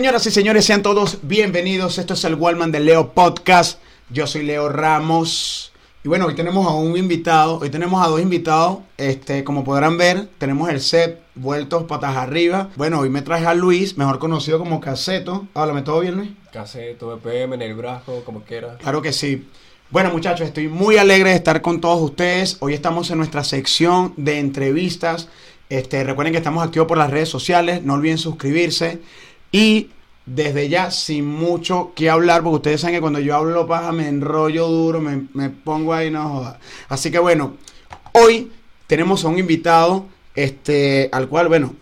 Señoras y señores, sean todos bienvenidos. Esto es el Wallman de Leo Podcast. Yo soy Leo Ramos. Y bueno, hoy tenemos a un invitado, hoy tenemos a dos invitados. Este, como podrán ver, tenemos el set vueltos patas arriba. Bueno, hoy me traje a Luis, mejor conocido como Caseto. Háblame todo bien, Luis. Caseto, BPM, en el brazo, como quiera. Claro que sí. Bueno, muchachos, estoy muy alegre de estar con todos ustedes. Hoy estamos en nuestra sección de entrevistas. Este, recuerden que estamos activos por las redes sociales. No olviden suscribirse. Y desde ya, sin mucho que hablar, porque ustedes saben que cuando yo hablo paja me enrollo duro, me, me pongo ahí, no joda. Así que bueno, hoy tenemos a un invitado, este, al cual, bueno,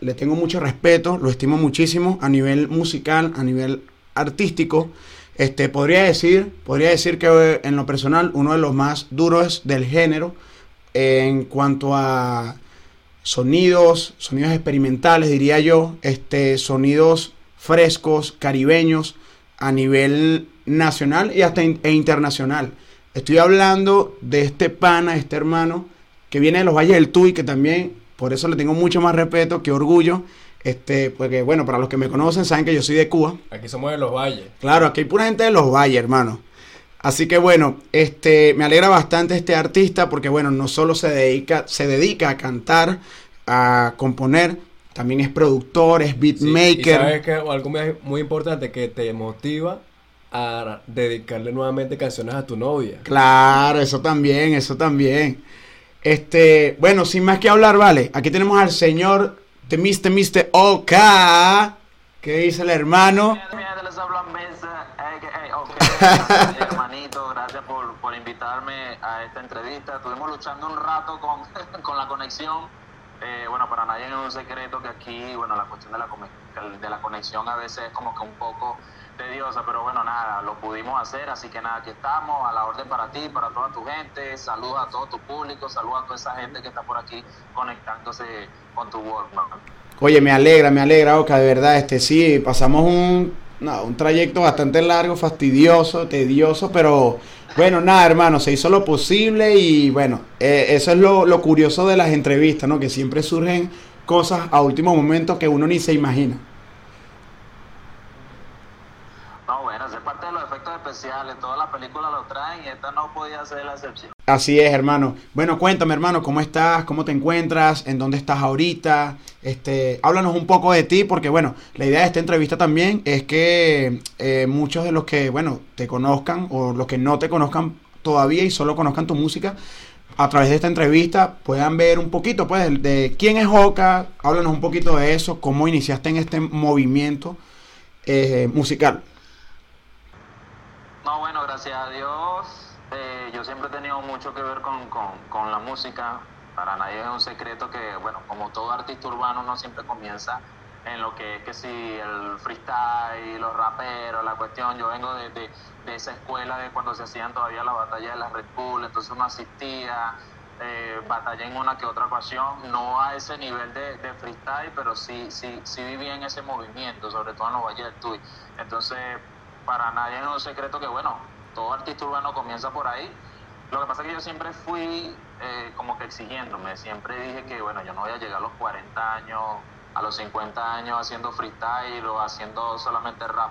le tengo mucho respeto, lo estimo muchísimo a nivel musical, a nivel artístico. Este, podría decir, podría decir que eh, en lo personal, uno de los más duros del género en cuanto a sonidos, sonidos experimentales, diría yo, este, sonidos frescos, caribeños, a nivel nacional y hasta in- e internacional. Estoy hablando de este pana, este hermano, que viene de los Valles del Tuy, que también, por eso le tengo mucho más respeto, que orgullo, este, porque, bueno, para los que me conocen, saben que yo soy de Cuba. Aquí somos de los valles. Claro, aquí hay pura gente de los valles, hermano. Así que bueno, este, me alegra bastante este artista porque bueno, no solo se dedica, se dedica a cantar, a componer, también es productor, es Sí, beatmaker. Y sabes que algo muy, importante que te motiva a dedicarle nuevamente canciones a tu novia. Claro, eso también, eso también. Este, bueno, sin más que hablar, vale. Aquí tenemos al señor de Mr. Mr. OK. ¿Qué dice el hermano? Mi gente les habla Mesa, hermanito, gracias por, por invitarme a esta entrevista. Estuvimos luchando un rato con, con la conexión. Eh, bueno, para nadie es un secreto que aquí, bueno, la cuestión de la, de la conexión a veces es como que un poco tediosa, pero bueno, nada, lo pudimos hacer, así que nada, aquí estamos, a la orden para ti, para toda tu gente, saludos a todo tu público, saludos a toda esa gente que está por aquí conectándose con tu Walkman. Oye, me alegra, me alegra, Oka, de verdad, este sí, pasamos un, no, un trayecto bastante largo, fastidioso, tedioso, pero bueno, nada, hermano, se hizo lo posible y bueno, eh, eso es lo, lo curioso de las entrevistas, ¿no? Que siempre surgen cosas a último momento que uno ni se imagina. No, bueno, es parte de los efectos especiales. Todas las películas lo traen y esta no podía ser la excepción. Así es, hermano. Bueno, cuéntame, hermano, ¿cómo estás? ¿Cómo te encuentras? ¿En dónde estás ahorita? Este, háblanos un poco de ti, porque bueno, la idea de esta entrevista también es que eh, muchos de los que, bueno, te conozcan o los que no te conozcan todavía y solo conozcan tu música, a través de esta entrevista puedan ver un poquito, pues, de, quién es Oka, háblanos un poquito de eso, cómo iniciaste en este movimiento eh, musical. No, bueno, gracias a Dios. eh, yo siempre he tenido mucho que ver con, con, con la música. Para nadie es un secreto que, bueno, como todo artista urbano, uno siempre comienza en lo que es que si el freestyle, los raperos, la cuestión. Yo vengo de, de, esa escuela de cuando se hacían todavía las batallas de la Red Bull, entonces uno asistía, eh, batallé en una que otra ocasión, no a ese nivel de, de freestyle, pero sí, sí, sí viví en ese movimiento, sobre todo en los Valles del Tuy. Entonces, para nadie es un secreto que, bueno, todo artista urbano comienza por ahí. Lo que pasa es que yo siempre fui eh, como que exigiéndome, siempre dije que, bueno, yo no voy a llegar a los 40 años, a los 50 años haciendo freestyle o haciendo solamente rap.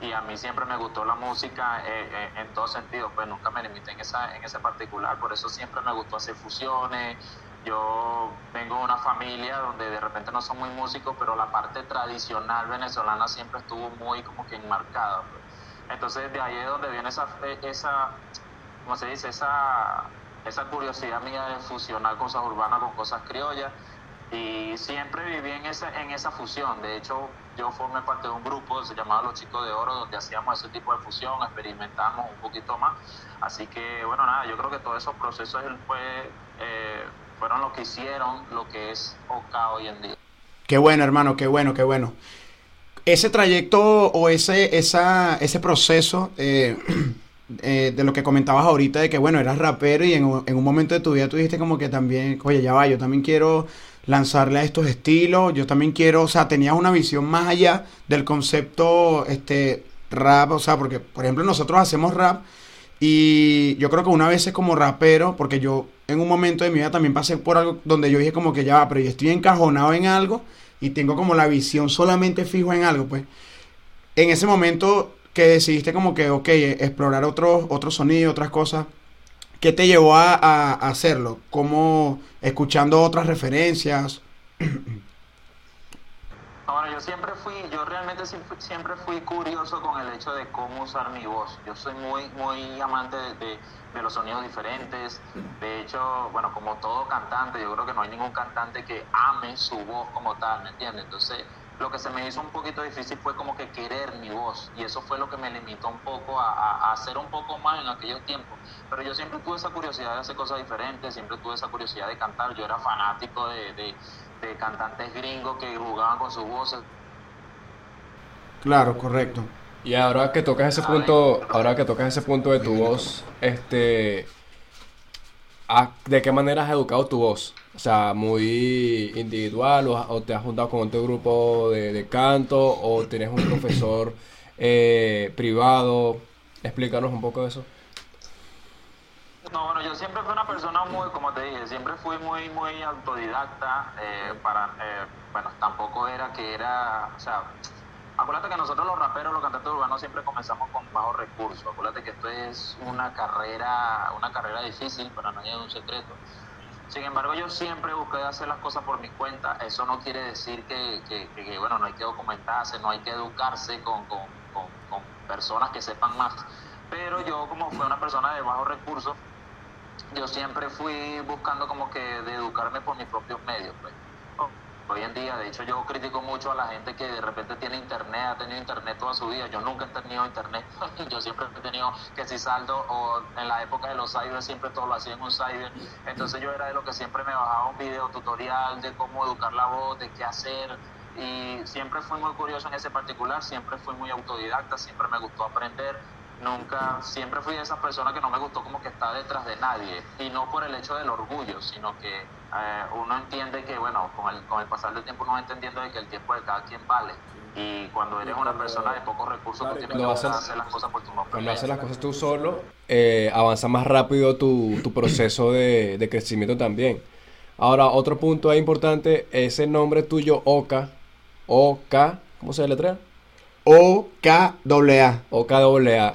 Y a mí siempre me gustó la música eh, eh, en todos sentidos, pues nunca me limité en, esa, en ese particular, por eso siempre me gustó hacer fusiones. Yo vengo de una familia donde de repente no son muy músicos, pero la parte tradicional venezolana siempre estuvo muy como que enmarcada. pues. Entonces de ahí es donde viene esa, eh, esa ¿cómo se dice? Esa, esa curiosidad mía de fusionar cosas urbanas con cosas criollas. Y siempre viví en esa, en esa fusión. De hecho, yo formé parte de un grupo, se llamaba Los Chicos de Oro, donde hacíamos ese tipo de fusión, experimentamos un poquito más. Así que, bueno, nada, yo creo que todos esos procesos fue, eh, fueron lo que hicieron lo que es OK hoy en día. Qué bueno, hermano, qué bueno, qué bueno. Ese trayecto o ese, esa, ese proceso eh, eh, de lo que comentabas ahorita, de que bueno, eras rapero y en un momento de tu vida tú dijiste como que también, oye, ya va, yo también quiero lanzarle a estos estilos, yo también quiero, o sea, tenías una visión más allá del concepto este rap, o sea, porque por ejemplo nosotros hacemos rap y yo creo que una vez es como rapero, porque yo en un momento de mi vida también pasé por algo donde yo dije como que ya va, pero yo estoy encajonado en algo y tengo como la visión solamente fijo en algo, pues en ese momento que decidiste como que, ok, explorar otros otros sonidos, otras cosas, ¿qué te llevó a, a hacerlo? ¿Cómo escuchando otras referencias? Bueno, yo siempre fui, yo realmente siempre fui curioso con el hecho de cómo usar mi voz. Yo soy muy, muy amante de, los sonidos diferentes. De hecho, bueno, como todo cantante, yo creo que no hay ningún cantante que ame su voz como tal, ¿me entiendes? Entonces, lo que se me hizo un poquito difícil fue como que querer mi voz y eso fue lo que me limitó un poco a, hacer un poco más en aquellos tiempos. Pero yo siempre tuve esa curiosidad de hacer cosas diferentes, siempre tuve esa curiosidad de cantar. Yo era fanático de cantantes gringos que jugaban con sus voces. Claro, correcto. Y ahora que tocas ese punto, ahora que tocas ese punto de tu voz, este, ¿de qué manera has educado tu voz? O sea, muy individual o, te has juntado con otro grupo de, canto o tienes un profesor eh, privado. Explícanos un poco de eso. No, bueno, yo siempre fui una persona muy, como te dije, siempre fui muy, muy autodidacta. Eh, para, eh, bueno, tampoco era que era, o sea, acuérdate que nosotros los raperos, los cantantes urbanos siempre comenzamos con bajos recursos. Acuérdate que esto es una carrera, una carrera difícil, para nadie es un secreto. Sin embargo, yo siempre busqué hacer las cosas por mi cuenta. Eso no quiere decir que, que, bueno, no hay que documentarse, no hay que educarse con, con, con, con personas que sepan más. Pero yo, como fui una persona de bajos recursos, yo siempre fui buscando como que de educarme por mis propios medios. Pues. Hoy en día, de hecho, yo critico mucho a la gente que de repente tiene internet, ha tenido internet toda su vida. Yo nunca he tenido internet. yo siempre he tenido que si saldo o en la época de los cyber siempre todo lo hacía en un cyber. Entonces yo era de lo que siempre me bajaba un video tutorial de cómo educar la voz, de qué hacer. Y siempre fui muy curioso en ese particular, siempre fui muy autodidacta, siempre me gustó aprender nunca, siempre fui de esas personas que no me gustó como que está detrás de nadie, y no por el hecho del orgullo, sino que eh, uno entiende que, bueno, con el, con el pasar del tiempo uno va entendiendo de que el tiempo de cada quien vale, y cuando eres una persona de pocos recursos, tú tienes que hacer las cosas por tu propio Cuando haces las cosas tú solo, eh, avanza más rápido tu, tu proceso de, de crecimiento también. Ahora, otro punto importante, ese nombre tuyo, Oka, Oka, ¿cómo se deletrea? O-K-A-A. O-K-A-A.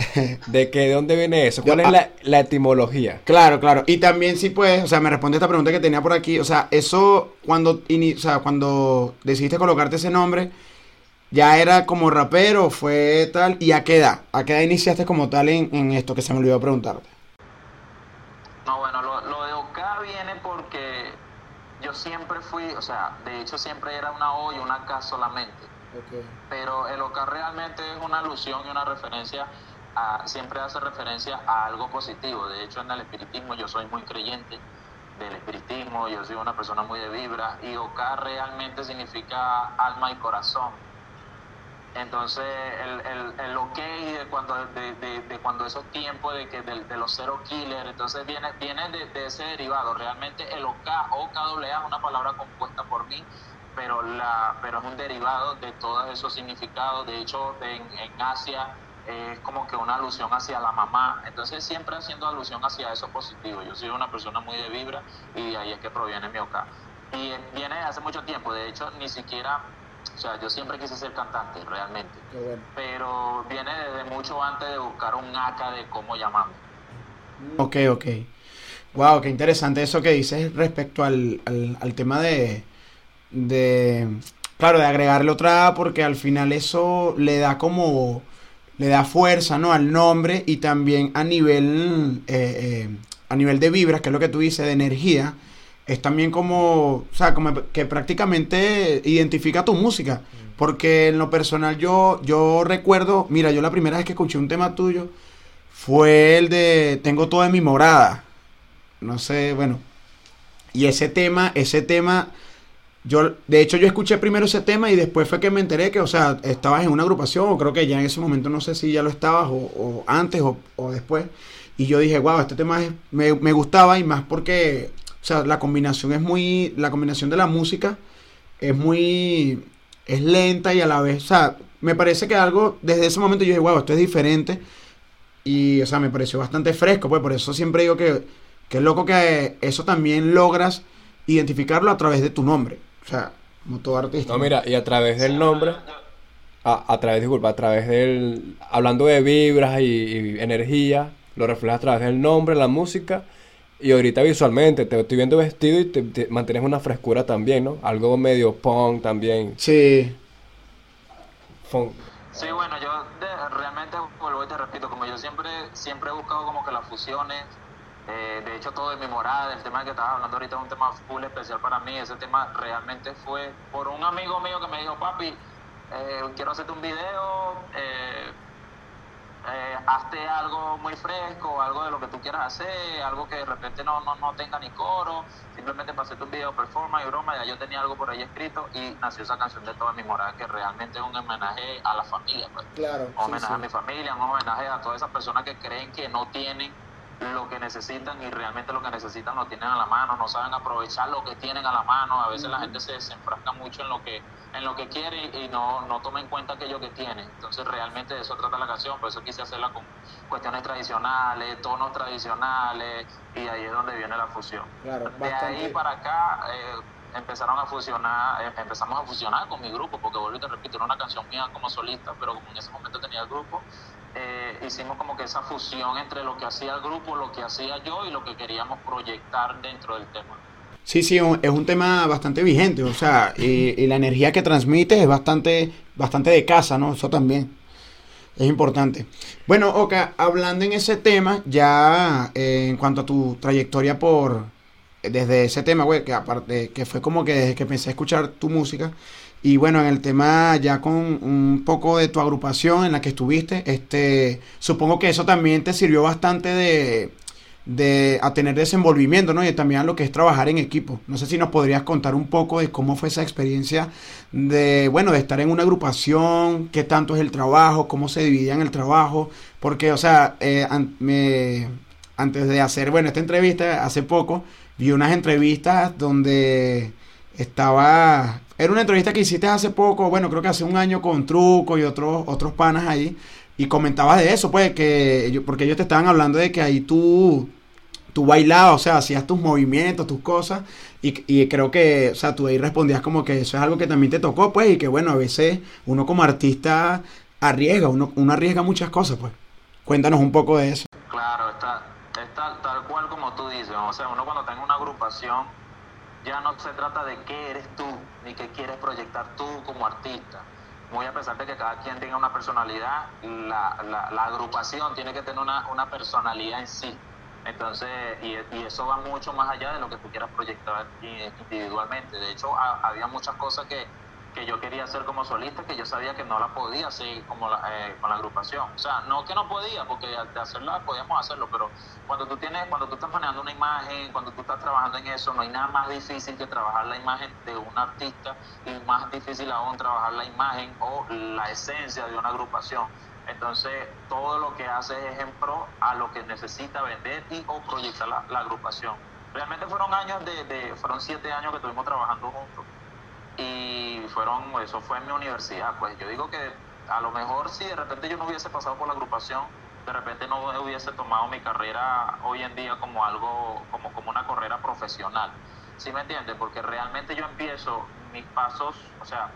¿De qué, de dónde viene eso? ¿Cuál es la, la, etimología? Claro, claro. Y también sí puedes, o sea, me responde esta pregunta que tenía por aquí. O sea, eso cuando, o sea, cuando decidiste colocarte ese nombre, ¿ya era como rapero? ¿Fue tal? ¿Y a qué edad? ¿A qué edad iniciaste como tal en, en esto que se me olvidó preguntarte? No, bueno, lo, lo de OK viene porque yo siempre fui, o sea, de hecho siempre era una O y una K solamente. Pero el OCA realmente es una alusión y una referencia, siempre hace referencia a algo positivo. De hecho, en el espiritismo yo soy muy creyente del espiritismo, yo soy una persona muy de vibra y OCA realmente significa alma y corazón. Entonces, el, el, el ok de cuando, de, de, cuando esos tiempos de, que de, los cero killers, entonces viene, viene de, ese derivado. Realmente el OK, OKWA es una palabra compuesta por mí pero, la, pero es un derivado de todos esos significados. De hecho, en, en Asia es como que una alusión hacia la mamá. Entonces, siempre haciendo alusión hacia eso positivo. Yo soy una persona muy de vibra y de ahí es que proviene mi oka. Y viene hace mucho tiempo. De hecho, ni siquiera o sea, yo siempre quise ser cantante, realmente. Pero viene desde mucho antes de buscar un acá de cómo llamarme. Ok, ok. Wow, qué interesante eso que dices respecto al, al, al tema de, de, claro, de agregarle otra A porque al final eso le da como, le da fuerza, ¿no? Al nombre y también a nivel, eh, eh, a nivel de vibras, que es lo que tú dices, de energía, es también como, o sea, como que prácticamente identifica tu música. Porque en lo personal yo, yo recuerdo, mira, yo la primera vez que escuché un tema tuyo fue el de Tengo todo en mi morada. No sé, bueno. Y ese tema, ese tema yo, de hecho, yo escuché primero ese tema y después fue que me enteré que, o sea, estabas en una agrupación, o creo que ya en ese momento no sé si ya lo estabas, o, antes o, después. Y yo dije, wow, este tema me, me, gustaba y más porque, o sea, la combinación es muy, la combinación de la música es muy, es lenta y a la vez, o sea, me parece que algo, desde ese momento yo dije, wow, esto es diferente. Y, o sea, me pareció bastante fresco, pues por eso siempre digo que, que es loco que eso también logras identificarlo a través de tu nombre. O sea, como todo artista. No, mira, y a través del nombre, a, a través, disculpa, a través del, hablando de vibras y, y energía, lo reflejas a través del nombre, la música, y ahorita visualmente, te estoy viendo vestido y te, te mantienes una frescura también, ¿no? Algo medio punk también. Sí, Funk. Sí, bueno, yo de- realmente vuelvo y te repito, como yo siempre siempre he buscado como que las fusiones, eh, de hecho todo de mi morada, el tema que estabas hablando ahorita es un tema full especial para mí, ese tema realmente fue por un amigo mío que me dijo, papi, eh, quiero hacerte un video, eh, eh, hazte algo muy fresco, algo de lo que tú quieras hacer, algo que de repente no, no, no tenga ni coro, simplemente para hacerte un video performance y broma, ya yo tenía algo por ahí escrito y nació esa canción de toda mi morada que realmente es un homenaje a la familia, pues. claro. un homenaje a mi familia, un homenaje a todas esas personas que creen que no tienen lo que necesitan y realmente lo que necesitan lo tienen a la mano, no saben aprovechar lo que tienen a la mano, a veces la gente se desenfrasca mucho en lo que en lo que quiere y, no, no toma en cuenta aquello que tiene. Entonces realmente de eso trata la canción, por eso quise hacerla con cuestiones tradicionales, tonos tradicionales y ahí es donde viene la fusión. Claro, De ahí para acá eh, empezaron a fusionar, eh, empezamos a fusionar con mi grupo, porque vuelvo y te repito, era una canción mía como solista, pero como en ese momento tenía el grupo, eh, hicimos como que esa fusión entre lo que hacía el grupo, lo que hacía yo y lo que queríamos proyectar dentro del tema. Sí, sí, es un tema bastante vigente, o sea, y, y la energía que transmite es bastante, bastante de casa, ¿no? Eso también es importante. Bueno, Oka, hablando en ese tema, ya eh, en cuanto a tu trayectoria por, desde ese tema, güey, que aparte, que fue como que desde que empecé a escuchar tu música, y bueno, en el tema ya con un poco de tu agrupación en la que estuviste, este, supongo que eso también te sirvió bastante de, de a tener desenvolvimiento, ¿no? Y también a lo que es trabajar en equipo. No sé si nos podrías contar un poco de cómo fue esa experiencia de, bueno, de estar en una agrupación, qué tanto es el trabajo, cómo se dividían el trabajo, porque, o sea, eh, me, antes de hacer, bueno, esta entrevista, hace poco, vi unas entrevistas donde estaba, era una entrevista que hiciste hace poco, bueno, creo que hace un año con Truco y otros, otros panas ahí, y comentabas de eso, pues, que porque ellos te estaban hablando de que ahí tú, tú bailabas, o sea, hacías tus movimientos, tus cosas, y, y creo que, o sea, tú ahí respondías como que eso es algo que también te tocó, pues, y que bueno, a veces uno como artista arriesga, uno, uno arriesga muchas cosas, pues. Cuéntanos un poco de eso. Claro, está, está tal cual como tú dices. O sea, uno cuando en una agrupación, ya no se trata de qué eres tú, ni qué quieres proyectar tú como artista. Muy a pesar de que cada quien tenga una personalidad, la, la, la agrupación tiene que tener una, una personalidad en sí. Entonces, y, y eso va mucho más allá de lo que tú quieras proyectar i- individualmente. De hecho, ha- había muchas cosas que, que yo quería hacer como solista que yo sabía que no la podía hacer como la- eh, con la agrupación. O sea, no que no podía, porque de hacerla podíamos hacerlo, pero cuando tú tienes, cuando tú estás manejando una imagen, cuando tú estás trabajando en eso, no hay nada más difícil que trabajar la imagen de un artista y más difícil aún trabajar la imagen o la esencia de una agrupación. Entonces, todo lo que hace es en pro a lo que necesita vender y o proyectar la, agrupación. Realmente fueron años de, fueron siete años que estuvimos trabajando juntos y fueron, eso fue en mi universidad, pues yo digo que a lo mejor si de repente yo no hubiese pasado por la agrupación, de repente no hubiese tomado mi carrera hoy en día como algo, como, como una carrera profesional. ¿Sí me entiendes? Porque realmente yo empiezo mis pasos, o sea,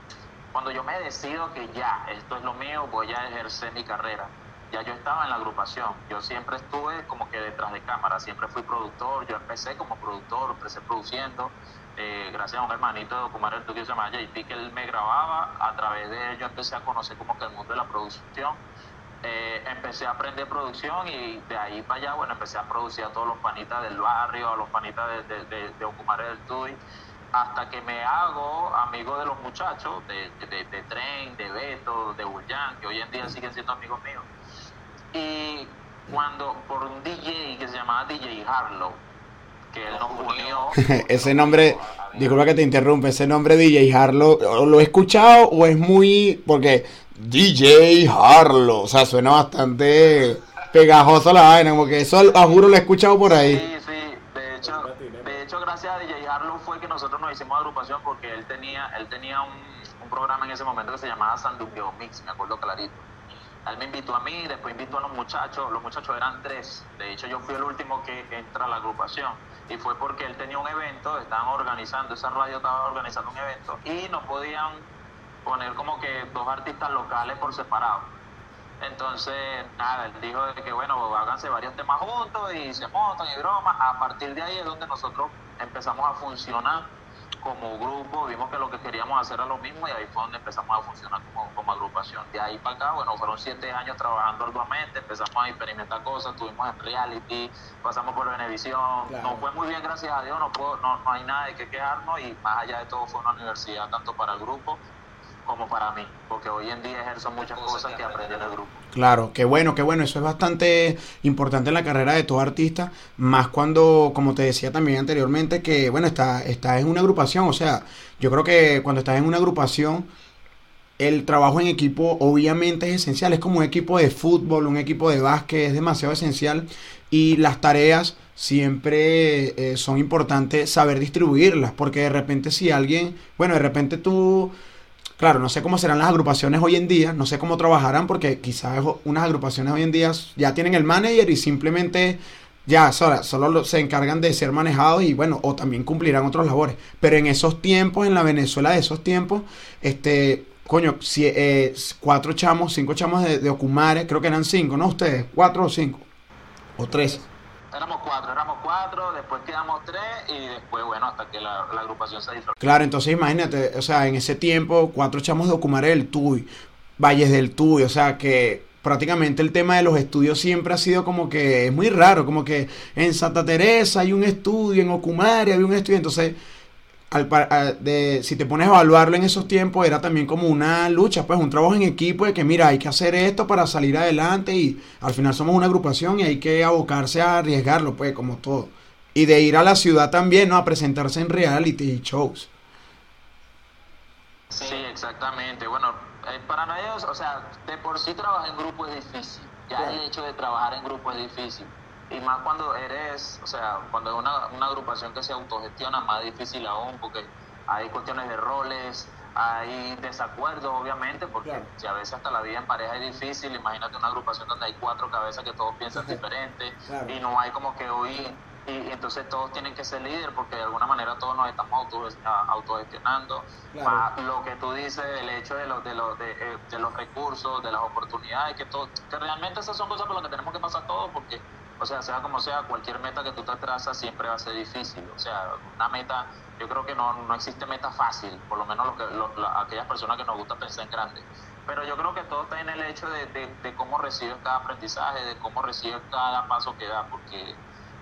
cuando yo me decido que ya, esto es lo mío, voy a ejercer mi carrera. Ya yo estaba en la agrupación, yo siempre estuve como que detrás de cámara, siempre fui productor, yo empecé como productor, empecé produciendo, eh, gracias a un hermanito de documental que se llama JP, que él me grababa, a través de él empecé a conocer como que el mundo de la producción, eh, empecé a aprender producción y de ahí para allá, bueno, empecé a producir a todos los panitas del barrio, a los panitas de, de, de, de Ocumare del Tuy, hasta que me hago amigo de los muchachos, de Tren, de Beto, de Bullán, que hoy en día siguen siendo amigos míos. Y cuando, por un DJ que se llamaba DJ Harlow, que él nos unió. ese nombre, disculpa que te interrumpa, ese nombre DJ Harlow, ¿o ¿lo he escuchado o es muy, porque DJ Harlow, o sea, suena bastante pegajoso la vaina, como que eso a juro lo he escuchado por ahí. Sí, sí, de hecho, de hecho gracias a DJ Harlow fue que nosotros nos hicimos agrupación porque él tenía, él tenía un, un programa en ese momento que se llamaba Sandungueo Mix, me acuerdo clarito. Él me invitó a mí, después invitó a los muchachos, los muchachos eran tres, de hecho yo fui el último que, entra a la agrupación y fue porque él tenía un evento, estaban organizando, esa radio estaba organizando un evento y no podían poner como que dos artistas locales por separado. Entonces, nada, él dijo de que bueno, háganse varios temas juntos y se montan y bromas. A partir de ahí es donde nosotros empezamos a funcionar como grupo, vimos que lo que queríamos hacer era lo mismo y ahí fue donde empezamos a funcionar como, como agrupación. De ahí para acá, bueno, fueron siete años trabajando arduamente, empezamos a experimentar cosas, estuvimos en reality, pasamos por Venevisión, nos fue muy bien, gracias a Dios, no, puedo, no, no hay nada de qué quejarnos y más allá de todo fue una universidad tanto para el grupo como para mí, porque hoy en día ejerzo muchas cosas que aprendí en el grupo. Claro, qué bueno, qué bueno, eso es bastante importante en la carrera de todo artista, más cuando, como te decía también anteriormente, que bueno, está, está en una agrupación, o sea, yo creo que cuando estás en una agrupación, el trabajo en equipo obviamente es esencial, es como un equipo de fútbol, un equipo de básquet, es demasiado esencial. Y las tareas siempre eh, son importantes saber distribuirlas, porque de repente si alguien, bueno, de repente tú Claro, no sé cómo serán las agrupaciones hoy en día, no sé cómo trabajarán, porque quizás unas agrupaciones hoy en día ya tienen el manager y simplemente ya solo, solo se encargan de ser manejados y bueno, o también cumplirán otros labores. Pero en esos tiempos, en la Venezuela de esos tiempos, este, coño, si, eh, cuatro chamos, cinco chamos de, de Ocumare, creo que eran cinco, ¿no? Ustedes, cuatro o cinco, o tres. Éramos cuatro, éramos cuatro, después quedamos tres y después, bueno, hasta que la, agrupación se hizo. Claro, entonces imagínate, o sea, en ese tiempo, cuatro chamos de Ocumare del Tuy, Valles del Tuy, o sea, que prácticamente el tema de los estudios siempre ha sido como que es muy raro, como que en Santa Teresa hay un estudio, en Ocumare hay un estudio, entonces al, de, si te pones a evaluarlo en esos tiempos, era también como una lucha, pues un trabajo en equipo de que, mira, hay que hacer esto para salir adelante y al final somos una agrupación y hay que abocarse a arriesgarlo, pues como todo. Y de ir a la ciudad también, ¿no? A presentarse en reality shows. Sí, exactamente. Bueno, eh, para nadie, o sea, de por sí trabajar en grupo es difícil. Ya el hecho de trabajar en grupo es difícil y más cuando eres, o sea, cuando es una, una agrupación que se autogestiona, más difícil aún, porque hay cuestiones de roles, hay desacuerdos, obviamente, porque si a veces hasta la vida en pareja es difícil, imagínate una agrupación donde hay cuatro cabezas que todos piensan diferente y no hay como que oír, y, entonces todos tienen que ser líder porque de alguna manera todos nos estamos auto, autogestionando. lo que tú dices, el hecho de los, de, los, de, eh, de los recursos, de las oportunidades, que, todo, que realmente esas son cosas por las que tenemos que pasar todos porque o sea, sea como sea, cualquier meta que tú te trazas siempre va a ser difícil. O sea, una meta, yo creo que no, no existe meta fácil, por lo menos lo que, aquellas personas que nos gusta pensar en grande. Pero yo creo que todo está en el hecho de, de, cómo recibes cada aprendizaje, de cómo recibes cada paso que da, porque,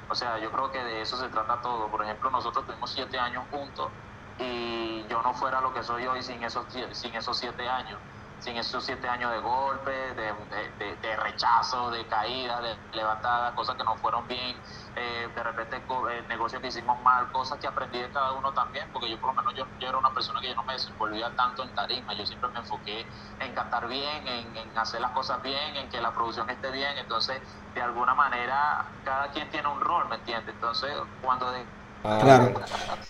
o sea, yo creo que de eso se trata todo. Por ejemplo, nosotros tuvimos siete años juntos y yo no fuera lo que soy hoy sin esos, sin esos siete años sin esos siete años de golpe, de, de, de, rechazo, de caída, de levantada, cosas que no fueron bien, eh, de repente eh, negocios que hicimos mal, cosas que aprendí de cada uno también, porque yo por lo menos yo, era una persona que yo no me desenvolvía tanto en tarima, yo siempre me enfoqué en cantar bien, en, en hacer las cosas bien, en que la producción esté bien, entonces de alguna manera cada quien tiene un rol, ¿me entiendes? Entonces cuando de, Claro.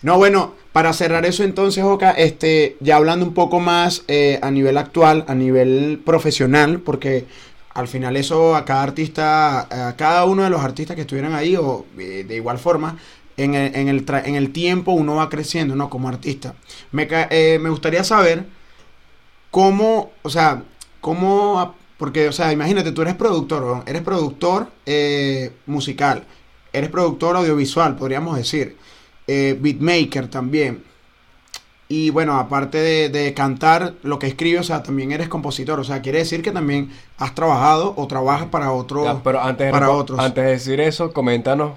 No, bueno, para cerrar eso entonces, Oka, este, ya hablando un poco más eh, a nivel actual, a nivel profesional, porque al final eso a cada artista, a cada uno de los artistas que estuvieran ahí, o eh, de igual forma, en el, en, el en el tiempo uno va creciendo, ¿no? Como artista. Me, eh, me gustaría saber cómo, o sea, cómo, porque, o sea, imagínate, tú eres productor, eres productor musical eres productor audiovisual, podríamos decir, eh, beatmaker también. Y bueno, aparte de, cantar lo que escribes, o sea, también eres compositor. O sea, quiere decir que también has trabajado o trabajas para otros. pero antes, para otros. antes de decir eso, coméntanos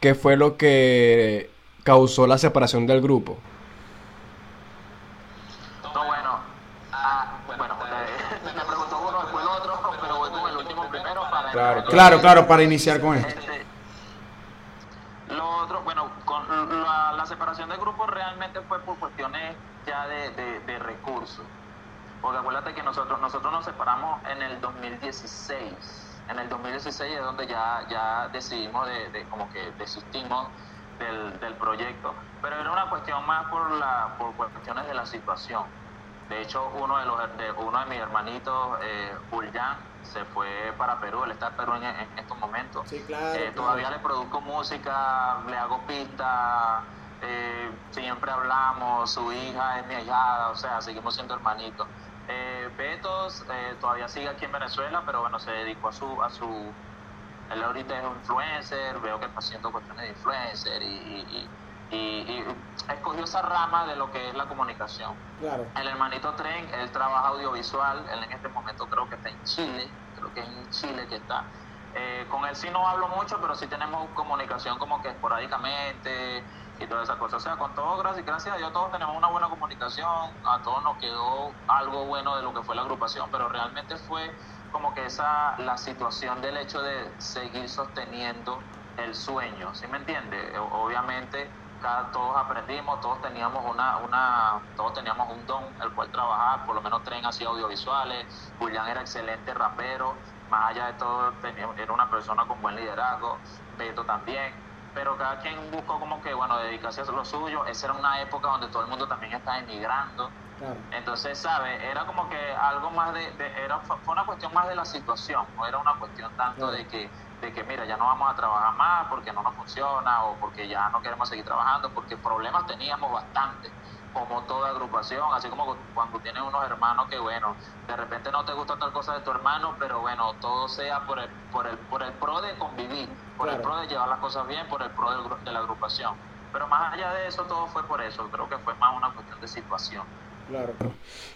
qué fue lo que causó la separación del grupo. No, bueno, ah, bueno, eh, me preguntó uno, después el otro, pero voy con el último primero para... Claro, claro, claro, para iniciar con esto. la, separación del fue por cuestiones ya de, recursos. Porque acuérdate que nosotros, nosotros nos separamos en el 2016. En el 2016 es donde ya, ya decidimos de, como que desistimos del, proyecto. Pero era una cuestión más por, la, por cuestiones de la situación. De hecho, uno de, los, de, uno de mis hermanitos, eh, Julián, se fue para Perú, él está en Perú en, estos momentos. Sí, claro, eh, Todavía le produzco música, le hago pistas, eh, siempre hablamos, su hija es mi hijada, o sea, seguimos siendo hermanitos. Eh, Betos eh, todavía sigue aquí en Venezuela, pero bueno, se dedicó a su, a su, él ahorita es un influencer, veo que está haciendo cuestiones de influencer y, y, escogió esa rama de lo que es la comunicación. Claro. El hermanito Tren, él trabaja audiovisual, él en este momento creo que está en Chile, creo que es en Chile que está. Eh, con él sí no hablo mucho, pero sí tenemos comunicación como que esporádicamente y todas esas cosas. O sea, con todo, gracias, gracias a Dios, todos tenemos una buena comunicación, a todos nos quedó algo bueno de lo que fue la agrupación, pero realmente fue como que esa, la situación del hecho de seguir sosteniendo el sueño, ¿sí me entiende? Obviamente, cada, todos aprendimos, todos teníamos una, una, todos teníamos un don el cual trabajar, por lo menos Tren hacía audiovisuales, Julián era excelente rapero, más allá de todo tenía, era una persona con buen liderazgo, Beto también, pero cada quien buscó como que, bueno, dedicarse a lo suyo. Esa era una época donde todo el mundo también estaba emigrando. Entonces, ¿sabes? Era como que algo más de, era, fue una cuestión más de la situación, no era una cuestión tanto de que de que mira, ya no vamos a trabajar más porque no nos funciona o porque ya no queremos seguir trabajando, porque problemas teníamos bastante como toda agrupación, así como cuando tienes unos hermanos que, bueno, de repente no te gusta tal cosa de tu hermano, pero bueno, todo sea por el, por el, por el pro de convivir, por el pro de llevar las cosas bien, por el pro de la agrupación. Pero más allá de eso, todo fue por eso, creo que fue más una cuestión de situación. Claro.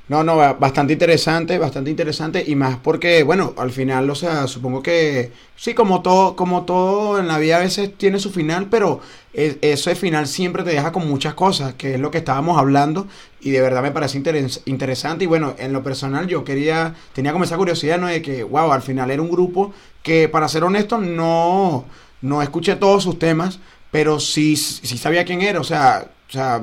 No, no, bastante interesante, bastante interesante y más porque, bueno, al final, o sea, supongo que sí, como todo, como todo en la vida a veces tiene su final, pero e, ese final siempre te deja con muchas cosas, que es lo que estábamos hablando y de verdad me parece interesante y bueno, en lo personal yo quería, tenía como esa curiosidad, ¿no? De que, wow, al final era un grupo que, para ser honesto, no, no escuché todos sus temas, pero sí, sí sabía quién era, o sea, o sea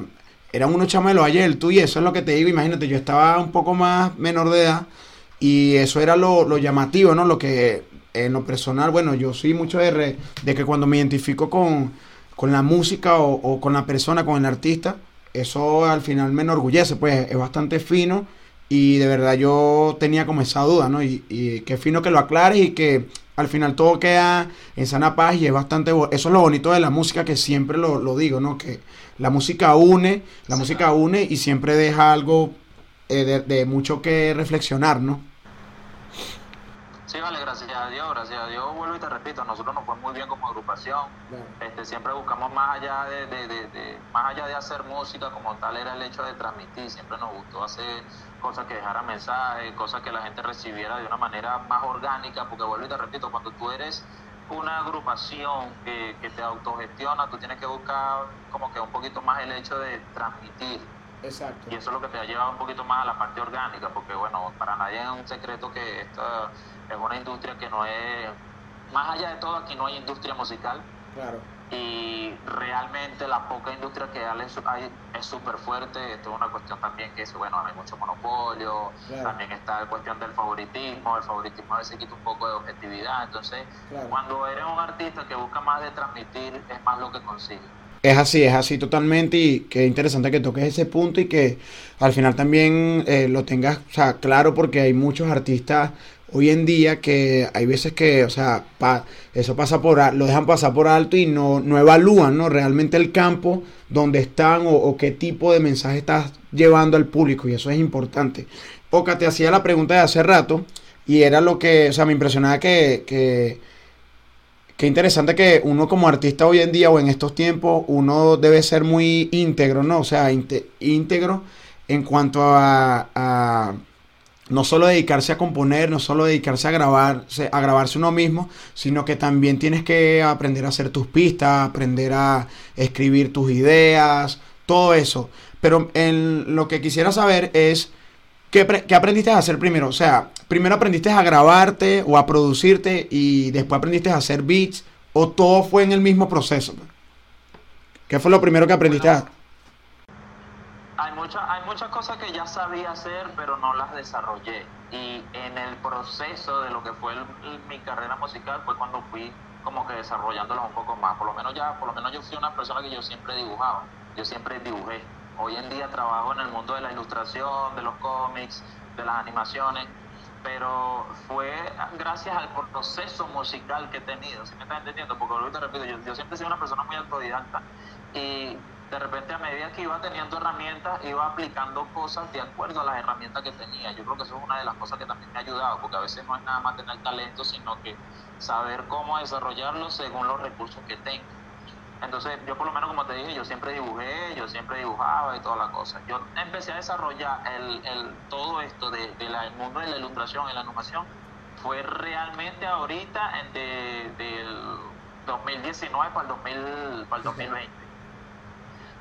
eran unos chamelos ayer, tú y eso es lo que te digo, imagínate, yo estaba un poco más menor de edad y eso era lo, llamativo, ¿no? Lo que en lo personal, bueno, yo soy mucho de, de que cuando me identifico con, la música o, con la persona, con el artista, eso al final me enorgullece, pues es bastante fino y de verdad yo tenía como esa duda, ¿no? Y, y qué fino que lo aclares y que al final todo queda en sana paz y es bastante... Eso es lo bonito de la música que siempre lo, lo digo, ¿no? Que la música une, la música une y siempre deja algo eh, de, mucho que reflexionar, ¿no? Sí, vale, gracias a Dios, gracias a Dios, vuelvo y te repito, nosotros nos fue muy bien como agrupación, este, siempre buscamos más allá de, de, más allá de hacer música como tal, era el hecho de transmitir, siempre nos gustó hacer cosas que dejaran mensajes, cosas que la gente recibiera de una manera más orgánica, porque vuelvo y te repito, cuando tú eres una agrupación que, te autogestiona, tú tienes que buscar como que un poquito más el hecho de transmitir. Exacto. Y eso es lo que te ha llevado un poquito más a la parte orgánica, porque bueno, para nadie es un secreto que esta es una industria que no es, más allá de todo, aquí no hay industria musical. Claro y realmente la poca industria que hay es súper fuerte. Esto es una cuestión también que es, bueno, hay mucho monopolio, también está la cuestión del favoritismo, el favoritismo a veces quita un poco de objetividad. Entonces, cuando eres un artista que busca más de transmitir, es más lo que consigue. Es así, es así totalmente y qué interesante que toques ese punto y que al final también eh, lo tengas claro porque hay muchos artistas hoy en día que hay veces que, o sea, eso pasa por, lo dejan pasar por alto y no, no evalúan, ¿no? Realmente el campo donde están o, qué tipo de mensaje estás llevando al público y eso es importante. Oka, te hacía la pregunta de hace rato y era lo que, o sea, me impresionaba que, que, que interesante que uno como artista hoy en día o en estos tiempos, uno debe ser muy íntegro, ¿no? O sea, íntegro en cuanto a no solo dedicarse a componer, no solo dedicarse a grabarse, a grabarse uno mismo, sino que también tienes que aprender a hacer tus pistas, aprender a escribir tus ideas, todo eso. Pero en lo que quisiera saber es ¿qué, qué aprendiste a hacer primero. O sea, primero aprendiste a grabarte o a producirte y después aprendiste a hacer beats o todo fue en el mismo proceso. ¿Qué fue lo primero que aprendiste a hacer? hay, muchas hay muchas cosas que ya sabía hacer, pero no las desarrollé. Y en el proceso de lo que fue mi carrera musical fue cuando fui como que desarrollándolas un poco más. Por lo menos ya, por lo menos yo fui una persona que yo siempre dibujaba, yo siempre dibujé. Hoy en día trabajo en el mundo de la ilustración, de los cómics, de las animaciones, pero fue gracias al proceso musical que he tenido, si me estás entendiendo? Porque te repito, yo, yo siempre he sido una persona muy autodidacta y de repente a medida que iba teniendo herramientas, iba aplicando cosas de acuerdo a las herramientas que tenía. Yo creo que eso es una de las cosas que también me ha ayudado, porque a veces no es nada más tener talento, sino que saber cómo desarrollarlo según los recursos que tengo. Entonces, yo por lo menos, como te dije, yo siempre dibujé, yo siempre dibujaba y toda la cosa. Yo empecé a desarrollar el, el todo esto del de, mundo de la ilustración y la animación. Fue realmente ahorita, en de, del 2019 para el, 2000, para el 2020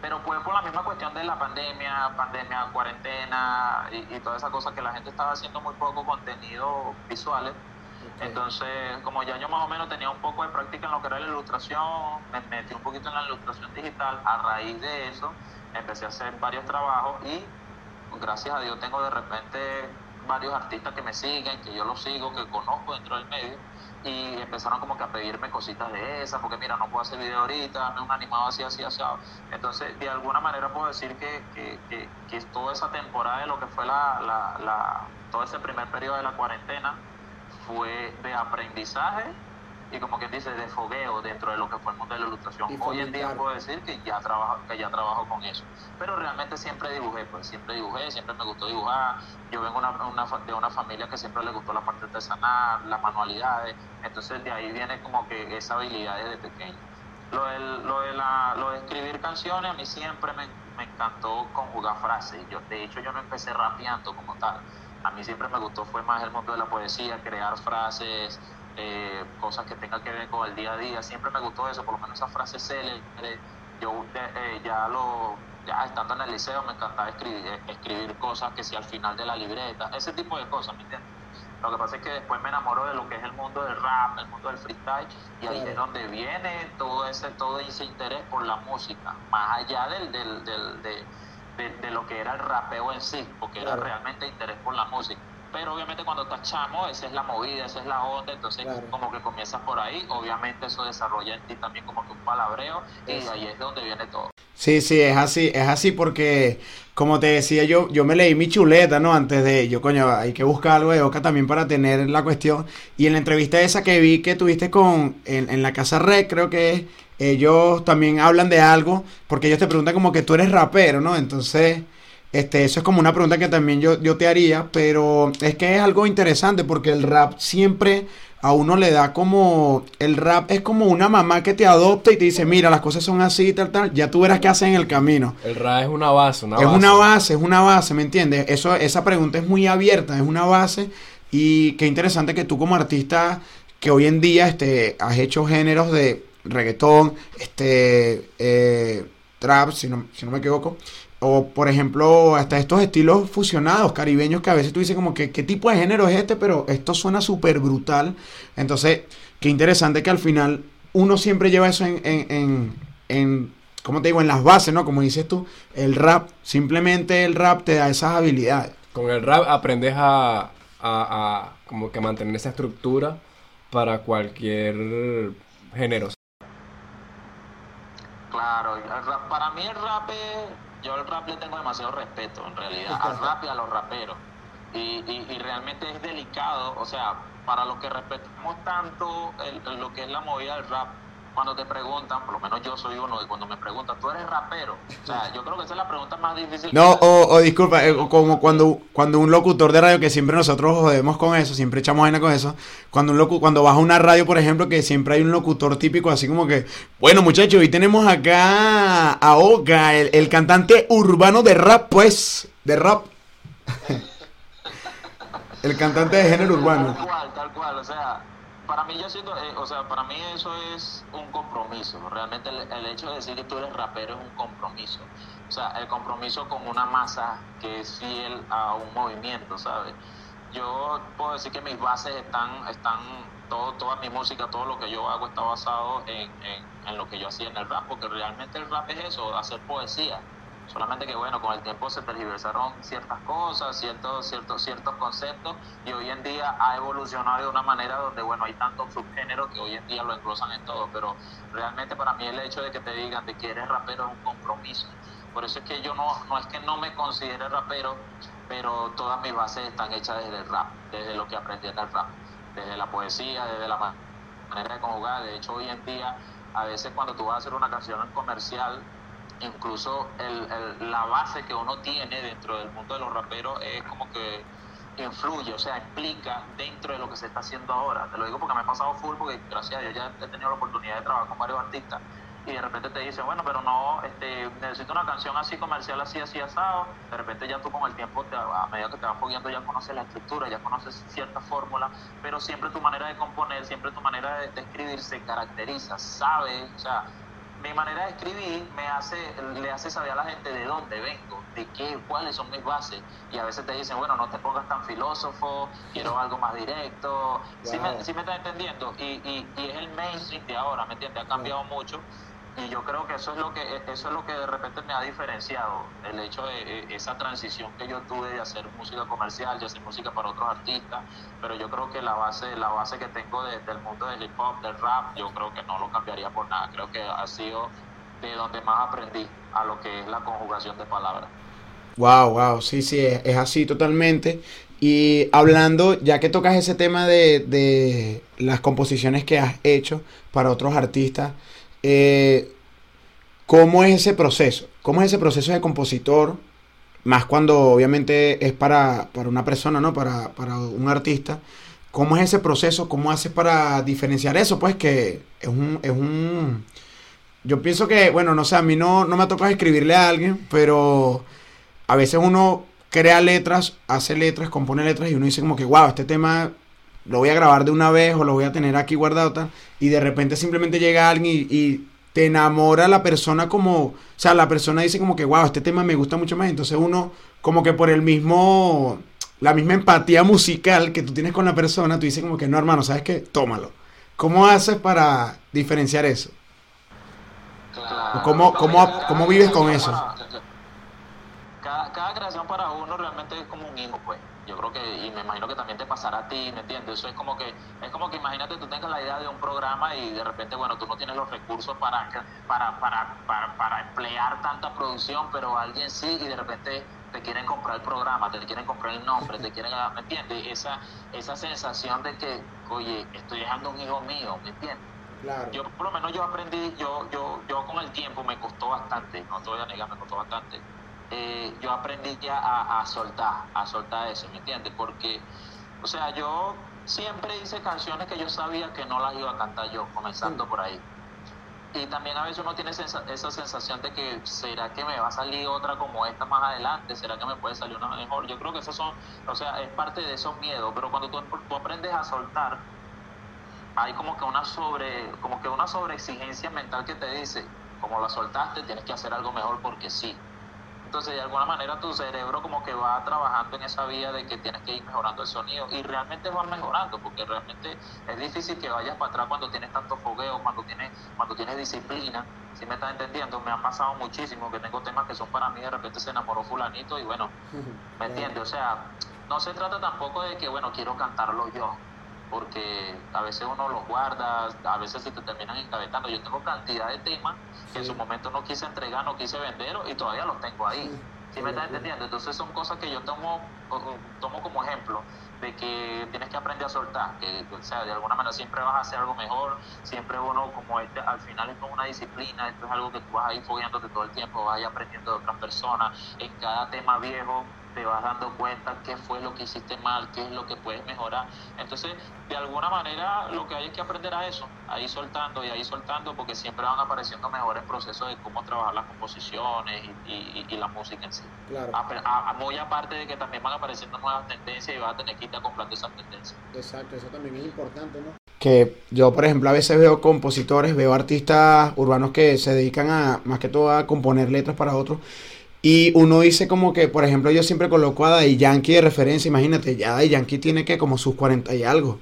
pero fue por la misma cuestión de la pandemia, pandemia, cuarentena y, toda esa cosa que la gente estaba haciendo muy poco contenido visuales. Entonces, como ya yo más o menos tenía un poco de práctica en lo que era la ilustración, me metí un poquito en la ilustración digital, a raíz de eso empecé a hacer varios trabajos y gracias a Dios tengo de repente varios artistas que me siguen, que yo los sigo, que conozco dentro del medio y empezaron como que a pedirme cositas de esas, porque mira, no puedo hacer video ahorita, me un animado así, así, así. Entonces, de alguna manera puedo decir que, que, que, toda esa temporada de lo que fue la, la, la, todo ese primer periodo de la cuarentena fue de aprendizaje y como quien dice, de fogueo dentro de lo que fue el mundo de la ilustración. Hoy en día puedo decir que ya trabajo, que ya trabajo con eso. Pero realmente siempre dibujé, pues siempre dibujé, siempre me gustó dibujar. Yo vengo una, una, de una familia que siempre le gustó la parte artesanal, las manualidades. Entonces de ahí viene como que esa habilidad desde pequeño. Lo de, lo de, la, lo de escribir canciones a mí siempre me, me encantó conjugar frases. Yo, de hecho yo no empecé rapeando como tal. A mí siempre me gustó fue más el mundo de la poesía, crear frases, eh, cosas que tengan que ver con el día a día. Siempre me gustó eso, por lo menos esa frase célebre. Yo eh, ya lo, ya estando en el liceo me encantaba escribir, eh, escribir cosas que si al final de la libreta, ese tipo de cosas, ¿me entiendes? Lo que pasa es que después me enamoro de lo que es el mundo del rap, el mundo del freestyle, y ahí es donde viene todo ese, todo ese interés por la música, más allá del, del, del de, de, lo que era el rapeo en sí, porque era realmente interés por la música pero obviamente cuando estás chamo, esa es la movida, esa es la onda, entonces como que comienzas por ahí, obviamente eso desarrolla en ti también como que un palabreo y ahí es donde viene todo. Sí, sí, es así, es así porque, como te decía yo, yo me leí mi chuleta, ¿no? Antes de, yo coño, hay que buscar algo de Oca también para tener la cuestión. Y en la entrevista esa que vi que tuviste con, en, en la Casa Red, creo que es, ellos también hablan de algo, porque ellos te preguntan como que tú eres rapero, ¿no? Entonces este, eso es como una pregunta que también yo, yo te haría, pero es que es algo interesante porque el rap siempre a uno le da como, el rap es como una mamá que te adopta y te dice, mira, las cosas son así, tal, tal, ya tú verás qué haces en el camino. El rap es una base, una es una base, es una base, ¿me entiendes? Eso, esa pregunta es muy abierta, es una base y qué interesante que tú como artista que hoy en día este, has hecho géneros de reggaetón, este, eh, trap, si no, si no me equivoco, o por ejemplo, hasta estos estilos fusionados, caribeños, que a veces tú dices como que qué tipo de género es este, pero esto suena súper brutal. Entonces, qué interesante que al final uno siempre lleva eso en, en, en, ¿cómo te digo? En las bases, ¿no? Como dices tú, el rap, simplemente el rap te da esas habilidades. Con el rap aprendes a, a, a como que mantener esa estructura para cualquier género. Claro, para mí el rap yo al rap le tengo demasiado respeto, en realidad, al rap y a los raperos. Y, y, realmente es delicado, o sea, para los que respetamos tanto lo que es la movida del rap, cuando te preguntan, por lo menos yo soy uno de cuando me preguntan, ¿tú eres rapero? O sea, yo creo que esa es la pregunta más difícil. No, o, disculpa, eh, como cuando, cuando un locutor de radio, que siempre nosotros jodemos con eso, siempre echamos vaina con eso, cuando un locu cuando vas a una radio, por ejemplo, que siempre hay un locutor típico, así como que, bueno muchachos, hoy tenemos acá a Oka, el, el cantante urbano de rap, pues, de rap. el cantante de género urbano. Tal cual, tal cual, o sea para mí yo siento, eh, o sea, para mí eso es un compromiso. Realmente el, hecho de decir que tú eres rapero es un compromiso. O sea, el compromiso con una masa que es fiel a un movimiento, ¿sabes? Yo puedo decir que mis bases están, están todo, toda mi música, todo lo que yo hago está basado en, en, en lo que yo hacía en el rap, porque realmente el rap es eso, hacer poesía. Solamente que bueno, con el tiempo se tergiversaron ciertas cosas, ciertos, ciertos, ciertos conceptos y hoy en día ha evolucionado de una manera donde bueno, hay tantos subgéneros que hoy en día lo enclosan en todo, pero realmente para mí el hecho de que te digan de que eres rapero es un compromiso. Por eso es que yo no, no es que no me considere rapero, pero todas mis bases están hechas desde el rap, desde lo que aprendí en el rap, desde la poesía, desde la manera de conjugar. De hecho, hoy en día, a veces cuando tú vas a hacer una canción comercial, incluso el, la base que uno tiene dentro del mundo de los raperos es como que influye, o sea, explica dentro de lo que se está haciendo ahora. Te lo digo porque me he pasado full, porque gracias a Dios ya he tenido la oportunidad de trabajar con varios artistas y de repente te dicen, bueno, pero no, este, necesito una canción así comercial, así, así, asado. De repente ya tú con el tiempo, te, a medida que te vas fogueando, ya conoces la estructura, ya conoces cierta fórmula, pero siempre tu manera de componer, siempre tu manera de, de escribir se caracteriza, sabes, o sea, mi manera de escribir me hace, le hace saber a la gente de dónde vengo, de qué, cuáles son mis bases. Y a veces te dicen, bueno, no te pongas tan filósofo, quiero algo más directo. ¿Sí, me, ¿Sí, me, estás entendiendo? Y, y, y, es el mainstream de ahora, ¿me entiendes? Ha cambiado mucho y yo creo que eso es lo que eso es lo que de repente me ha diferenciado el hecho de esa transición que yo tuve de hacer música comercial de hacer música para otros artistas pero yo creo que la base la base que tengo del mundo del hip hop del rap yo creo que no lo cambiaría por nada creo que ha sido de donde más aprendí a lo que es la conjugación de palabras Wow, wow, sí, sí, es, es así totalmente. Y hablando, ya que tocas ese tema de, de las composiciones que has hecho para otros artistas, eh, ¿cómo es ese proceso? ¿Cómo es ese proceso de compositor? Más cuando obviamente es para, para una persona, ¿no? Para, para, un artista. ¿Cómo es ese proceso? ¿Cómo haces para diferenciar eso? Pues que es un... Es un yo pienso que, bueno, no sé, a mí no, no me toca escribirle a alguien, pero a veces uno crea letras, hace letras, compone letras y uno dice como que, wow, este tema lo voy a grabar de una vez o lo voy a tener aquí guardado tal, y de repente simplemente llega alguien y, y, te enamora la persona como, o sea, la persona dice como que, wow, este tema me gusta mucho más, entonces uno como que por el mismo, la misma empatía musical que tú tienes con la persona, tú dices como que, no, hermano, ¿sabes qué? Tómalo. ¿Cómo haces para diferenciar eso? Claro. ¿Cómo, cómo, cómo vives con eso? Cada, cada creación para uno realmente es como un hijo, pues creo que y me imagino que también te pasará a ti me entiendes eso es como que es como que imagínate tú tengas la idea de un programa y de repente bueno tú no tienes los recursos para para para para, para emplear tanta producción pero alguien sí y de repente te quieren comprar el programa te quieren comprar el nombre te quieren me entiendes esa esa sensación de que oye estoy dejando un hijo mío me entiendes Claro. Yo por lo menos yo aprendí, yo, yo, yo con el tiempo me costó bastante, no te voy a negar, me costó bastante eh, yo aprendí ya a, a, soltar, a soltar eso, ¿me entiendes? Porque, o sea, yo siempre hice canciones que yo sabía que no las iba a cantar yo, comenzando por ahí. Y también a veces uno tiene sensa esa sensación de que, ¿será que me va a salir otra como esta más adelante? ¿Será que me puede salir una mejor? Yo creo que esos son, o sea, es parte de esos miedos, pero cuando tú, tú aprendes a soltar, hay como que una sobre, como que una sobreexigencia mental que te dice, como la soltaste, tienes que hacer algo mejor porque sí. Entonces, de alguna manera, tu cerebro como que va trabajando en esa vía de que tienes que ir mejorando el sonido y realmente vas mejorando, porque realmente es difícil que vayas para atrás cuando tienes tanto fogueo, cuando tienes, cuando tienes disciplina. Si me estás entendiendo, me han pasado muchísimo que tengo temas que son para mí, de repente se enamoró fulanito y bueno, ¿me entiendes? O sea, no se trata tampoco de que, bueno, quiero cantarlo yo, porque a veces uno los guarda, a veces se te terminan encabezando. Yo tengo cantidad de temas que en su momento no quise entregar, no quise vender y todavía los tengo ahí. ¿Sí me estás entendiendo? Entonces son cosas que yo tomo, tomo como ejemplo de que tienes que aprender a soltar, que o sea, de alguna manera siempre vas a hacer algo mejor, siempre uno como este, al final es como una disciplina, esto es algo que tú vas a ir fogueándote todo el tiempo, vas a ir aprendiendo de otras personas, en cada tema viejo te vas dando cuenta qué fue lo que hiciste mal, qué es lo que puedes mejorar. Entonces, de alguna manera, lo que hay es que aprender a eso, a ir soltando y a ir soltando, porque siempre van apareciendo mejores procesos de cómo trabajar las composiciones y, y, y la música en sí. Claro. A, a, muy aparte de que también van apareciendo nuevas tendencias y vas a tener que irte comprando esas tendencias. Exacto, eso también es importante, ¿no? Que yo, por ejemplo, a veces veo compositores, veo artistas urbanos que se dedican a, más que todo, a componer letras para otros. Y uno dice como que, por ejemplo, yo siempre coloco a Daddy Yankee de referencia. Imagínate, ya Daddy Yankee tiene que como sus 40 y algo.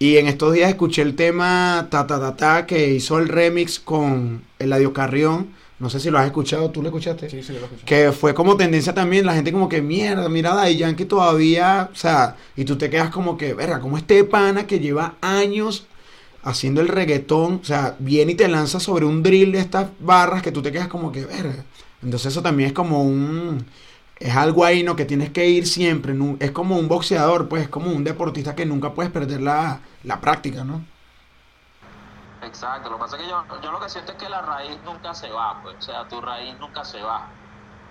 Y en estos días escuché el tema Ta Ta Ta Ta que hizo el remix con Eladio Carrión. No sé si lo has escuchado, ¿tú lo escuchaste? Sí, sí, lo escuché. Que fue como tendencia también, la gente como que mierda, mira Daddy Yankee todavía, o sea, y tú te quedas como que, verga, como este pana que lleva años haciendo el reggaetón, o sea, viene y te lanza sobre un drill de estas barras que tú te quedas como que, verga. Entonces eso también es como un... Es algo ahí, ¿no? Que tienes que ir siempre. Es como un boxeador, pues, es como un deportista que nunca puedes perder la, la práctica, ¿no? Exacto, lo que pasa es que yo, yo lo que siento es que la raíz nunca se va, pues, o sea, tu raíz nunca se va.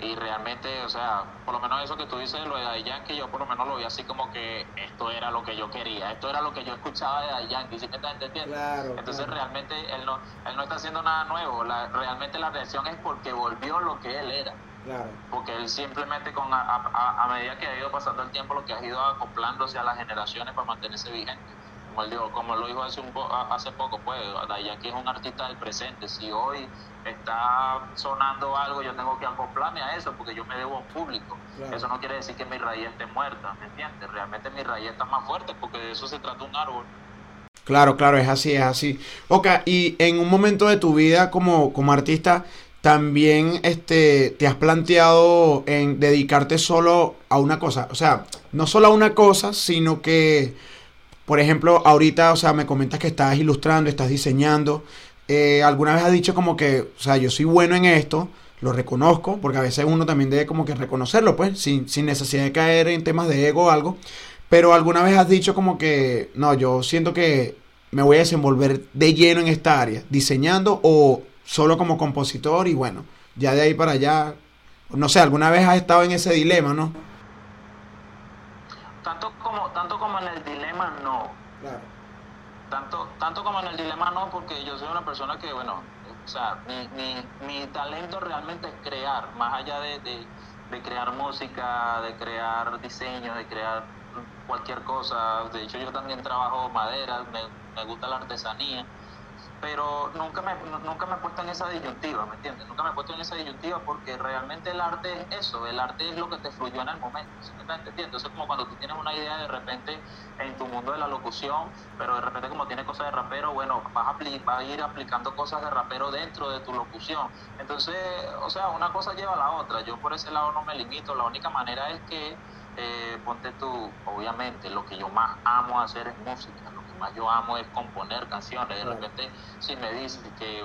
Y realmente, o sea, por lo menos eso que tú dices, lo de Daddy Yankee, yo por lo menos lo vi así como que esto era lo que yo quería, esto era lo que yo escuchaba de Daddy Yankee, ¿sí me estás entendiendo? Claro, Entonces claro. realmente él no, él no está haciendo nada nuevo, la, realmente la reacción es porque volvió lo que él era Claro. porque él simplemente con a, a- a medida que ha ido pasando el tiempo lo que ha ido acoplándose a las generaciones para mantenerse vigente como él dijo, como lo dijo hace un po- hace poco pues Daddy Yankee es un artista del presente si hoy está sonando algo yo tengo que acoplarme a eso porque yo me debo a un público Claro. eso no quiere decir que mi raíz esté muerta ¿me entiendes? realmente mi raíz está más fuerte porque de eso se trata un árbol Claro, claro, es así, es así. Oka, y en un momento de tu vida como, como artista, también este, te has planteado en dedicarte solo a una cosa. O sea, no solo a una cosa, sino que, por ejemplo, ahorita, o sea, me comentas que estás ilustrando, estás diseñando. Eh, alguna vez has dicho como que, o sea, yo soy bueno en esto, lo reconozco, porque a veces uno también debe como que reconocerlo, pues, sin, sin necesidad de caer en temas de ego o algo. Pero alguna vez has dicho como que, no, yo siento que me voy a desenvolver de lleno en esta área, diseñando o solo como compositor y bueno, ya de ahí para allá, no sé, alguna vez has estado en ese dilema, ¿no? Tanto como, tanto como en el dilema no Claro. Tanto, tanto como en el dilema no, porque yo soy una persona que, bueno, o sea, mi, mi, mi talento realmente es crear, más allá de, de, de crear música, de crear diseño, de crear cualquier cosa. De hecho, yo también trabajo madera, me, me gusta la artesanía, pero nunca me, nunca me he puesto en esa disyuntiva, ¿me entiendes? Nunca me he puesto en esa disyuntiva porque realmente el arte es eso, el arte es lo que te fluyó en el momento, ¿sí me estás entendiendo? Eso es como cuando tú tienes una idea de repente en tu mundo de la locución, pero de repente como tienes cosas de rapero, bueno, vas a, vas a ir aplicando cosas de rapero dentro de tu locución. Entonces, o sea, una cosa lleva a la otra, yo por ese lado no me limito, la única manera es que, eh, ponte tú, obviamente, lo que yo más amo hacer es música, más yo amo es componer canciones, de repente si me dices que,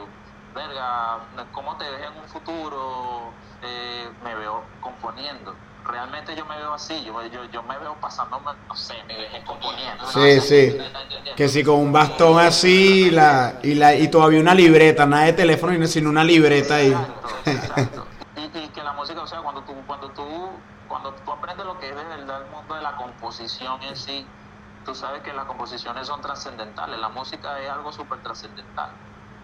verga, ¿cómo te ves en un futuro? Eh, me veo componiendo. Realmente yo me veo así, yo, yo, yo me veo pasándome, no sé, me vejez componiendo. Sí, sí. Que si con un bastón así la, y, la, y todavía una libreta, nada de teléfono, sino una libreta ahí. Exacto, exacto. Y, y que la música, o sea, cuando tú, cuando tú, cuando tú aprendes lo que es de verdad el mundo de la composición en sí, tú sabes que las composiciones son trascendentales, la música es algo súper trascendental,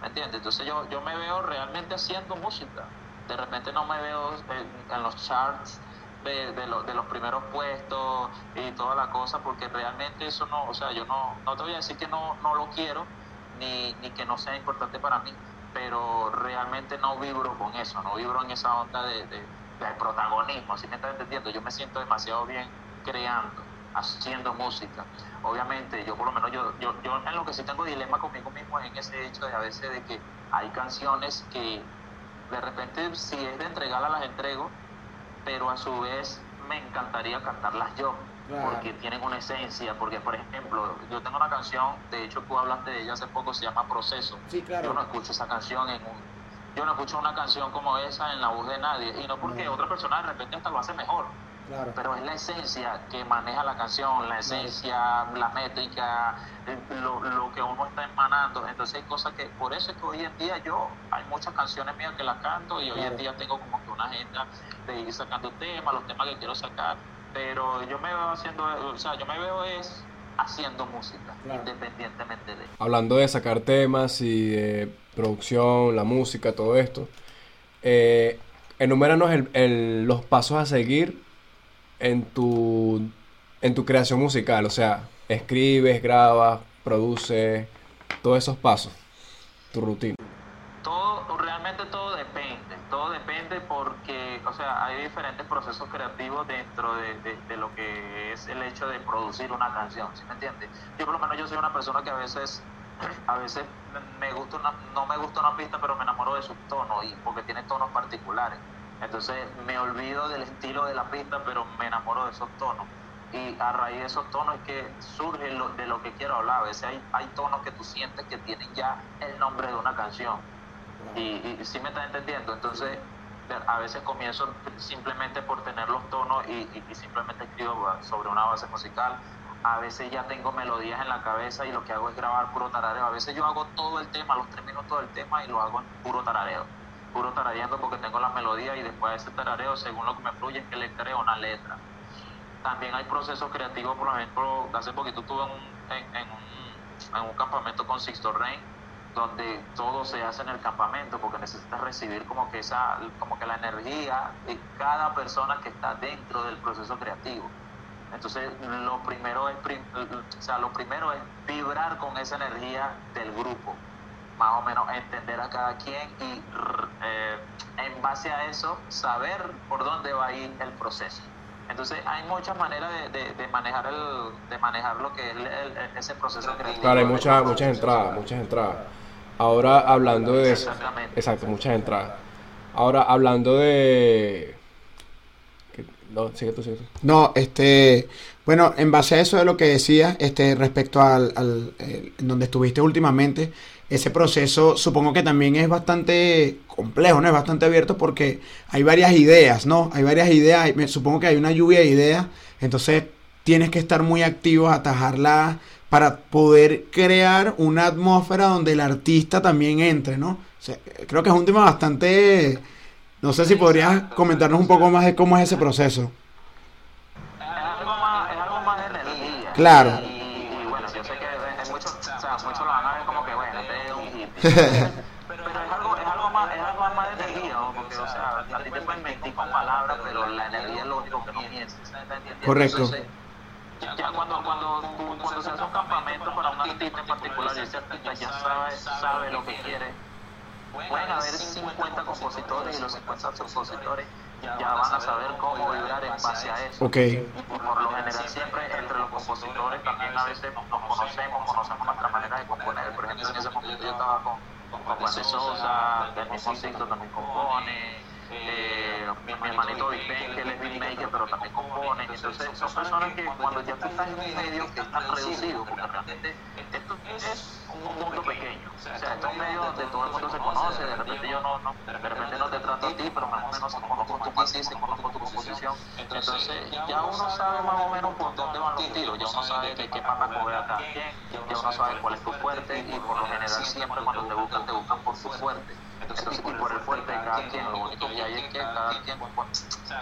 ¿me entiendes? Entonces yo, yo me veo realmente haciendo música, de repente no me veo en, en los charts de, de, lo- de los primeros puestos y toda la cosa, porque realmente eso no, o sea, yo no, no te voy a decir que no, no lo quiero, ni, ni que no sea importante para mí, pero realmente no vibro con eso, no vibro en esa onda de, de, protagonismo, ¿sí me estás entendiendo? Yo me siento demasiado bien creando, haciendo música. Obviamente, yo por lo menos, yo, yo, yo en lo que sí tengo dilema conmigo mismo es en ese hecho de a veces de que hay canciones que de repente si es de entregarlas las entrego, pero a su vez me encantaría cantarlas yo, porque tienen una esencia, porque por ejemplo, yo tengo una canción, de hecho tú hablaste de ella hace poco, se llama Proceso. Sí, claro. Yo no escucho esa canción en un, yo no escucho una canción como esa en la voz de nadie, y no porque otra persona de repente hasta lo hace mejor, Claro. pero es la esencia que maneja la canción, la esencia, la métrica, eh, lo, lo que uno está emanando. Entonces hay cosas que, por eso es que hoy en día yo, hay muchas canciones mías que las canto y hoy en día tengo como que una agenda de ir sacando temas, los temas que quiero sacar, pero yo me veo haciendo, o sea, yo me veo es haciendo música, Claro. independientemente de... Hablando de sacar temas y de producción, la música, todo esto, eh, enuméranos el- el- los pasos a seguir en tu, en tu creación musical. O sea, escribes, grabas, produces, todos esos pasos, tu rutina. Todo, realmente todo depende, todo depende porque, o sea, hay diferentes procesos creativos dentro de, lo que es el hecho de producir una canción, ¿sí me entiendes? Yo por lo menos yo soy una persona que a veces, a veces me- gusta no me gusta una pista, pero me enamoro de sus tonos, y porque tiene tonos particulares. Entonces me olvido del estilo de la pista, pero me enamoro de esos tonos. Y a raíz de esos tonos es que surge lo- de lo que quiero hablar. A veces hay, tonos que tú sientes que tienen ya el nombre de una canción. Y, y sí me estás entendiendo. Entonces, a veces comienzo simplemente por tener los tonos y, simplemente escribo sobre una base musical. A veces ya tengo melodías en la cabeza y lo que hago es grabar puro tarareo. A veces yo hago todo el tema, los tres minutos del tema y lo hago en puro tarareo. Puro tarareando porque tengo la melodía y después de ese tarareo, según lo que me fluye, es que le creo una letra. También hay procesos creativos, por ejemplo, hace poquito estuve en, un, en campamento con Sixto Rain donde todo se hace en el campamento porque necesitas recibir como que esa como que la energía de cada persona que está dentro del proceso creativo entonces lo primero es o sea, lo primero es vibrar con esa energía del grupo más o menos entender a cada quien y eh, en base a eso saber por dónde va a ir el proceso entonces hay muchas maneras de, de, manejar el de manejar lo que es ese proceso creativo claro hay muchas muchas entradas muchas entradas Ahora hablando de eso. Exacto, muchas entradas. Ahora hablando de. No, sigue tú, sigue tú. No, este. Bueno, en base a eso de lo que decías, este, respecto al, al eh, donde estuviste últimamente, ese proceso supongo que también es bastante complejo, ¿no? Es bastante abierto porque hay varias ideas, ¿no? Hay varias ideas, me, supongo que hay una lluvia de ideas, entonces tienes que estar muy activo, atajarla para poder crear una atmósfera donde el artista también entre, ¿no? creo que es un tema bastante... No sé si podrías comentarnos un poco más de cómo es ese proceso. Es algo más, es algo más de energía. Claro. Y, bueno, yo sé que hay muchos, o sea, muchos lo van a ver como que, bueno, este es un hippie. Pero, es, algo, es, algo más, es algo más de energía, ¿no? Porque, o sea, a ti te pueden mentir con palabras, pero la energía es lo único que no piensas. Correcto ya cuando, cuando, cuando se hace un campamento para un artista en particular ese artista ya sabe, sabe lo que quiere, pueden haber 50 compositores y los 50 compositores ya van a saber cómo vibrar en base a eso. Okay. Y por lo general siempre entre los compositores también a veces nos conocemos, conocemos nuestra manera de componer. Por ejemplo, en ese momento yo estaba con, con Juan de Sosa, el mismo Ciclo también compone eh, mi, hermanito Vipen, que él es beatmaker, pero también compone. Entonces, son personas que cuando ya tú estás en un medio que es tan reducido, porque realmente esto es un mundo pequeño. O sea, esto es un medio donde todo el mundo se conoce, de repente yo no, no de repente no te trato a ti, pero más o menos conozco tu país, conozco tu composición. Entonces, ya uno sabe más o menos por dónde van los tiros, ya uno sabe que qué pasa coger a cada quien, ya uno sabe cuál es tu fuerte, y por lo general siempre cuando te buscan, te buscan por su fuerte. Entonces, y por el fuerte de cada quien, lo único que hay es que cada quien, o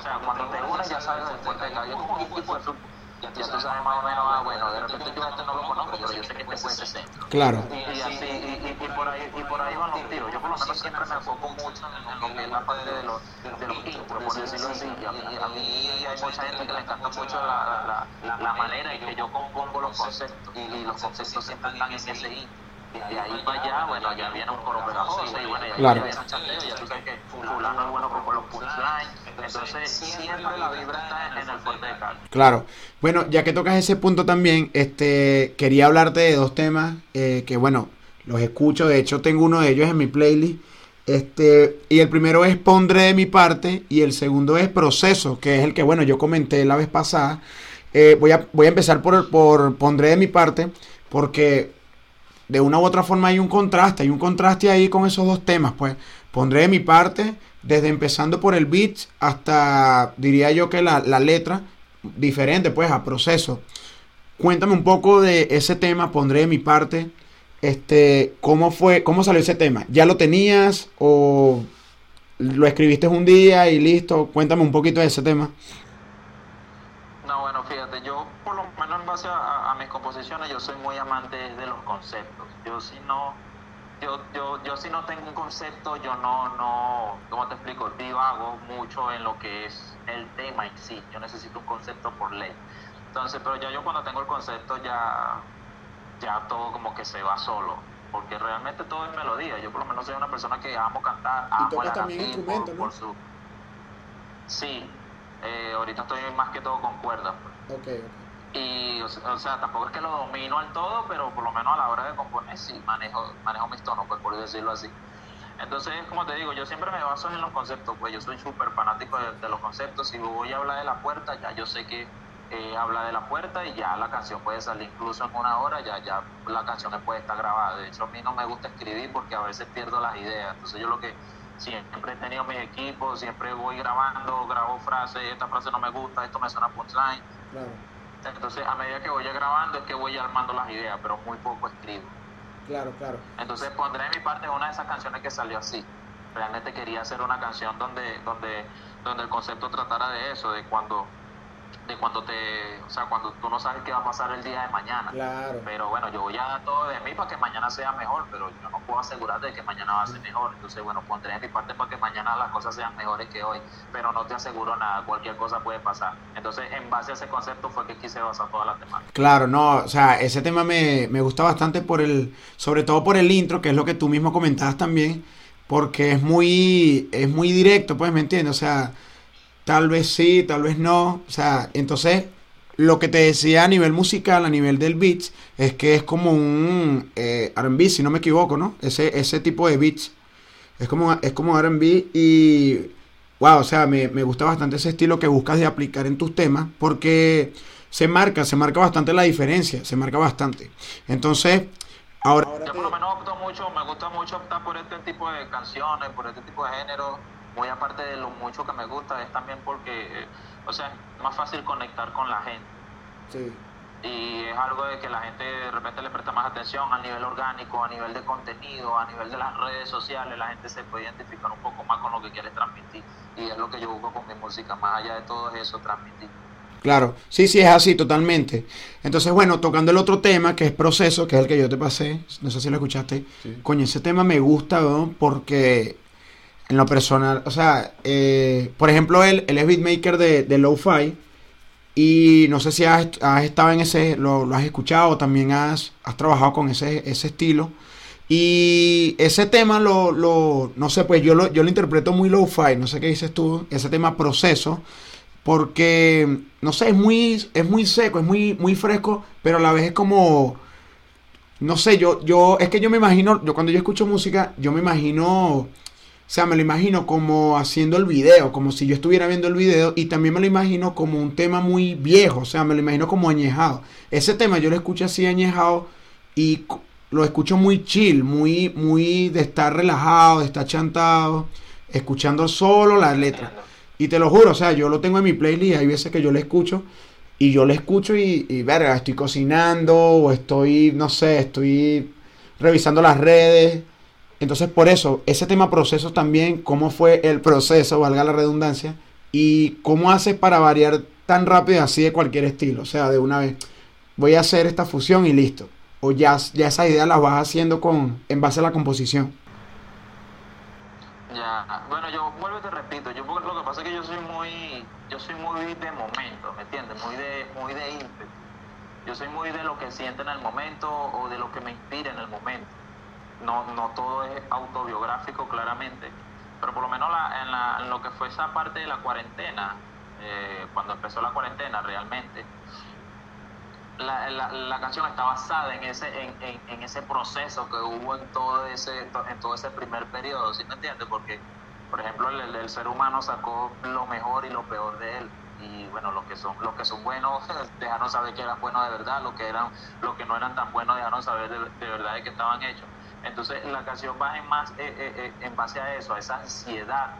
sea, cuando te unes ya sabes el fuerte de cada quien. Ya tú sabes más o menos, ah, bueno, de repente yo este no lo conozco, pero yo sé que este puede ser centro. Claro. Y, así, y, y, por ahí, y por ahí van los tiros. Yo por lo menos siempre me enfoco mucho en, lo que es la parte de los, de los intros, por decirlo así. A mí, a mí hay mucha gente que le encanta mucho la, la, la, manera en que yo compongo los conceptos. Y, los conceptos siempre están en ese intro de ahí para allá, bueno, ya viene un coro pegajoso y bueno, ya, claro. viene un chanteo, ya tú sabes que fulano es bueno con los punchlines, entonces siempre la vibra está en, el fuerte de Cali. Claro, bueno, ya que tocas ese punto también, este, quería hablarte de dos temas eh, que bueno, los escucho, de hecho tengo uno de ellos en mi playlist, este, y el primero es Pondré de mi parte y el segundo es Proceso, que es el que, bueno, yo comenté la vez pasada. Eh, voy, a, voy a empezar por, por Pondré de mi parte, porque de una u otra forma hay un contraste, hay un contraste ahí con esos dos temas, pues pondré de mi parte, desde empezando por el beat hasta, diría yo que la, letra, diferente pues a proceso. Cuéntame un poco de ese tema, pondré de mi parte, este, ¿cómo fue, cómo salió ese tema? ¿Ya lo tenías o lo escribiste un día y listo? Cuéntame un poquito de ese tema. No, fíjate, yo por lo menos en base a, mis composiciones, yo soy muy amante de los conceptos. Yo si no, yo, yo, yo si no tengo un concepto, yo no, no, ¿cómo te explico? Divago mucho en lo que es el tema en sí. Yo necesito un concepto por ley. Entonces, pero ya yo cuando tengo el concepto ya, ya todo como que se va solo. Porque realmente todo es melodía. Yo por lo menos soy una persona que amo cantar, amo el también por, por su... Sí, eh, ahorita estoy más que todo con cuerdas. Pues. Okay, Y, o sea, tampoco es que lo domino al todo, pero por lo menos a la hora de componer sí manejo, manejo mis tonos, pues por decirlo así. Entonces, como te digo, yo siempre me baso en los conceptos, pues yo soy súper fanático de, los conceptos. Si voy a hablar de la puerta, ya yo sé que eh, habla de la puerta y ya la canción puede salir incluso en una hora, ya, ya la canción puede estar grabada. De hecho, a mí no me gusta escribir porque a veces pierdo las ideas. Entonces, yo lo que siempre he tenido mis equipos, siempre voy grabando, grabo frases, esta frase no me gusta, esto me suena punchline. Claro. Entonces, a medida que voy grabando es que voy armando las ideas, pero muy poco escribo. Claro, claro. Entonces pondré mi parte una de esas canciones que salió así. Realmente quería hacer una canción donde, donde, donde el concepto tratara de eso, de cuando de cuando te, o sea, cuando tú no sabes qué va a pasar el día de mañana. Claro. Pero bueno, yo voy a dar todo de mí para que mañana sea mejor, pero yo no puedo asegurar de que mañana va a ser mejor. Entonces, bueno, pondré de mi parte para que mañana las cosas sean mejores que hoy, pero no te aseguro nada, cualquier cosa puede pasar. Entonces, en base a ese concepto fue que quise basar toda la temática. Claro, no, o sea, ese tema me, me gusta bastante por el, sobre todo por el intro, que es lo que tú mismo comentabas también, porque es muy, es muy directo, pues, ¿me entiendes? O sea, tal vez sí, tal vez no. O sea, entonces lo que te decía a nivel musical, a nivel del beats, es que es como un eh, RB, si no me equivoco, ¿no? Ese, ese tipo de beats. Es como, es como RB y. Wow, o sea, me, gusta bastante ese estilo que buscas de aplicar en tus temas porque se marca, se marca bastante la diferencia, se marca bastante. Entonces, ahora. Mucho, me gusta mucho optar por este tipo de canciones, por este tipo de género muy aparte de lo mucho que me gusta, es también porque, o sea, es más fácil conectar con la gente. Sí. Y es algo de que la gente de repente le presta más atención a nivel orgánico, a nivel de contenido, a nivel de las redes sociales, la gente se puede identificar un poco más con lo que quiere transmitir. Y es lo que yo busco con mi música, más allá de todo eso, transmitir. Claro, sí, sí, es así, totalmente. Entonces, bueno, tocando el otro tema, que es proceso, que es el que yo te pasé, no sé si lo escuchaste, coño, ese tema me gusta, ¿no? porque en lo personal, o sea, eh, por ejemplo, él, él es beatmaker de, de Lo-Fi. Y no sé si has, estado en ese, lo, has escuchado, también has, has trabajado con ese, ese estilo. Y ese tema lo, lo, no sé, pues yo lo, yo lo interpreto muy low-fi, no sé qué dices tú, ese tema proceso, porque, no sé, es muy, es muy seco, es muy, muy fresco, pero a la vez es como, no sé, yo, yo, es que yo me imagino, yo cuando yo escucho música, yo me imagino o sea, me lo imagino como haciendo el video, como si yo estuviera viendo el video y también me lo imagino como un tema muy viejo, o sea, me lo imagino como añejado. Ese tema yo lo escucho así añejado y lo escucho muy chill, muy, muy de estar relajado, de estar chantado, escuchando solo las letras. Y te lo juro, o sea, yo lo tengo en mi playlist, hay veces que yo lo escucho y yo lo escucho y, y verga, estoy cocinando o estoy, no sé, estoy revisando las redes entonces, por eso, ese tema proceso también, cómo fue el proceso, valga la redundancia, y cómo haces para variar tan rápido así de cualquier estilo. O sea, de una vez, voy a hacer esta fusión y listo. O ya, ya esas ideas las vas haciendo con, en base a la composición. Ya, bueno, yo vuelvo y te repito, yo lo que pasa es que yo soy muy, yo soy muy de momento, ¿me entiendes? Muy de, muy de ímpetu. Yo soy muy de lo que siento en el momento o de lo que me inspira en el momento no, no todo es autobiográfico claramente, pero por lo menos en, lo que fue esa parte de la cuarentena, eh, cuando empezó la cuarentena realmente, la, canción está basada en ese, en, ese proceso que hubo en todo ese, en todo ese primer periodo, ¿sí me entiendes? Porque, por ejemplo, el, ser humano sacó lo mejor y lo peor de él y bueno los que son los que son buenos dejaron saber que eran buenos de verdad los que eran los que no eran tan buenos dejaron saber de, de verdad de que estaban hechos entonces la canción va en, más, eh, eh, eh, en base a eso, a esa ansiedad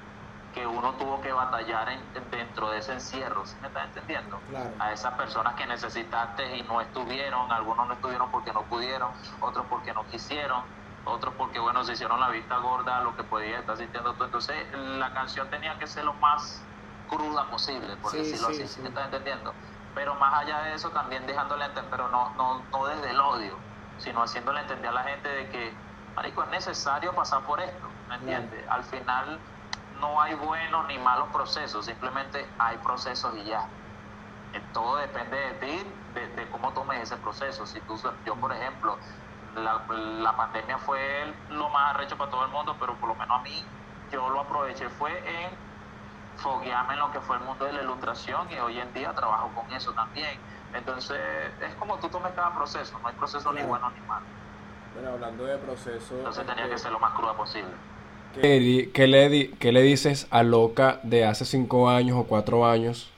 que uno tuvo que batallar dentro de ese encierro, ¿sí me estás entendiendo? A esas personas que necesitaste y no estuvieron, algunos no estuvieron porque no pudieron, otros porque no quisieron, otros porque, bueno, se hicieron la vista gorda a lo que podía estar sintiendo tú. Entonces la canción tenía que ser lo más cruda posible, por decirlo así, ¿sí me estás entendiendo? Pero más allá de eso también dejándole entender, pero no, no, no desde el odio, sino haciéndole entender a la gente de que marico, es necesario pasar por esto, ¿me entiendes? Al final no hay buenos ni malos procesos, simplemente hay procesos y ya. Eh, todo depende de ti, de, cómo tomes ese proceso. Si tú, yo, por ejemplo, la, pandemia fue lo más arrecho para todo el mundo, pero por lo menos a mí, yo lo aproveché fue en foguearme en lo que fue el mundo de la ilustración y hoy en día trabajo con eso también. Entonces, es como tú tomes cada proceso, no hay proceso ni bueno ni malo. Bueno, hablando de proceso... Entonces tenía que este, ser lo más cruda posible. ¿Qué, le, ¿Qué le dices a Loca de hace cinco años o cuatro años?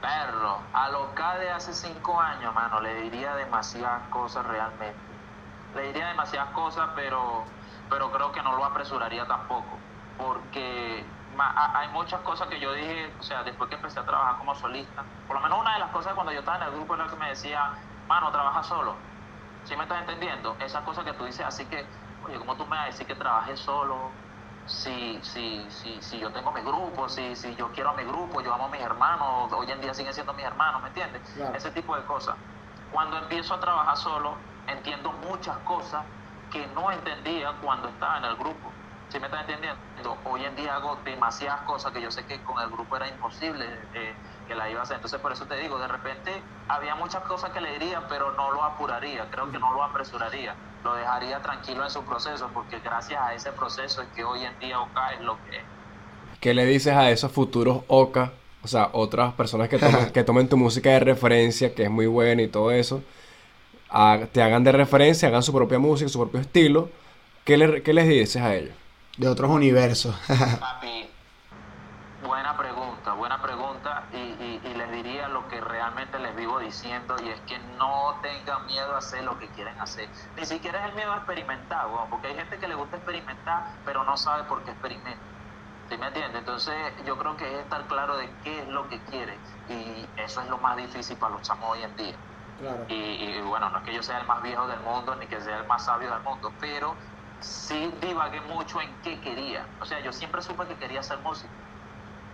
Perro, a Loca de hace cinco años, mano, le diría demasiadas cosas realmente. Le diría demasiadas cosas, pero pero creo que no lo apresuraría tampoco, porque hay muchas cosas que yo dije, o sea, después que empecé a trabajar como solista, por lo menos una de las cosas cuando yo estaba en el grupo era que me decía, mano, trabaja solo. ¿Sí me estás entendiendo? Esas cosas que tú dices, así que, oye, ¿cómo tú me vas a decir que trabajes solo? Si, si, si, si yo tengo mi grupo, si, si yo quiero a mi grupo, yo amo a mis hermanos, hoy en día siguen siendo mis hermanos, ¿me entiendes? Ese tipo de cosas. Cuando empiezo a trabajar solo, entiendo muchas cosas que no entendía cuando estaba en el grupo. ¿Sí me estás entendiendo? Hoy en día hago demasiadas cosas que yo sé que con el grupo era imposible eh, que la iba a hacer. Entonces, por eso te digo, de repente había muchas cosas que le diría, pero no lo apuraría, creo que no lo apresuraría. Lo dejaría tranquilo en su proceso, porque gracias a ese proceso es que hoy en día OCA es lo que es. ¿Qué le dices a esos futuros OCA? O sea, otras personas que tomen, que tomen tu música de referencia, que es muy buena y todo eso, te hagan de referencia, hagan su propia música, su propio estilo. ¿Qué, le, qué les dices a ellos? De otros universos. Papi, buena pregunta, buena pregunta. Y, lo que realmente les vivo diciendo y es que no tengan miedo a hacer lo que quieren hacer. Ni siquiera es el miedo a experimentar, porque hay gente que le gusta experimentar, pero no sabe por qué experimenta. ¿Sí me entiendes? Entonces yo creo que es estar claro de qué es lo que quiere y eso es lo más difícil para los chamos hoy en día. Y, bueno, no es que yo sea el más viejo del mundo ni que sea el más sabio del mundo, pero sí divagué mucho en qué quería. O sea, yo siempre supe que quería hacer música,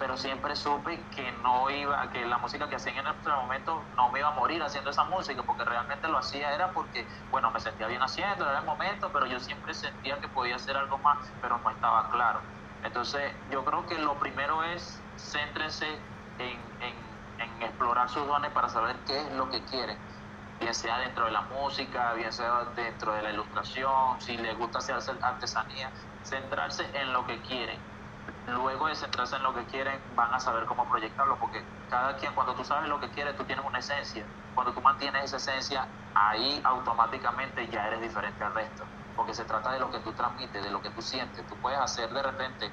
pero siempre supe que no iba, que la música que hacía en este momento no me iba a morir haciendo esa música, porque realmente lo hacía era porque, bueno, me sentía bien haciendo, era el momento, pero yo siempre sentía que podía hacer algo más, pero no estaba claro. Entonces, yo creo que lo primero es céntrense en, en explorar sus dones para saber qué es lo que quieren bien sea dentro de la música, bien sea dentro de la ilustración, si les gusta hacer artesanía, centrarse en lo que quieren. Luego de centrarse en lo que quieren, van a saber cómo proyectarlo, porque cada quien, cuando tú sabes lo que quieres, tú tienes una esencia. Cuando tú mantienes esa esencia, ahí automáticamente ya eres diferente al resto, porque se trata de lo que tú transmites, de lo que tú sientes. Tú puedes hacer de repente,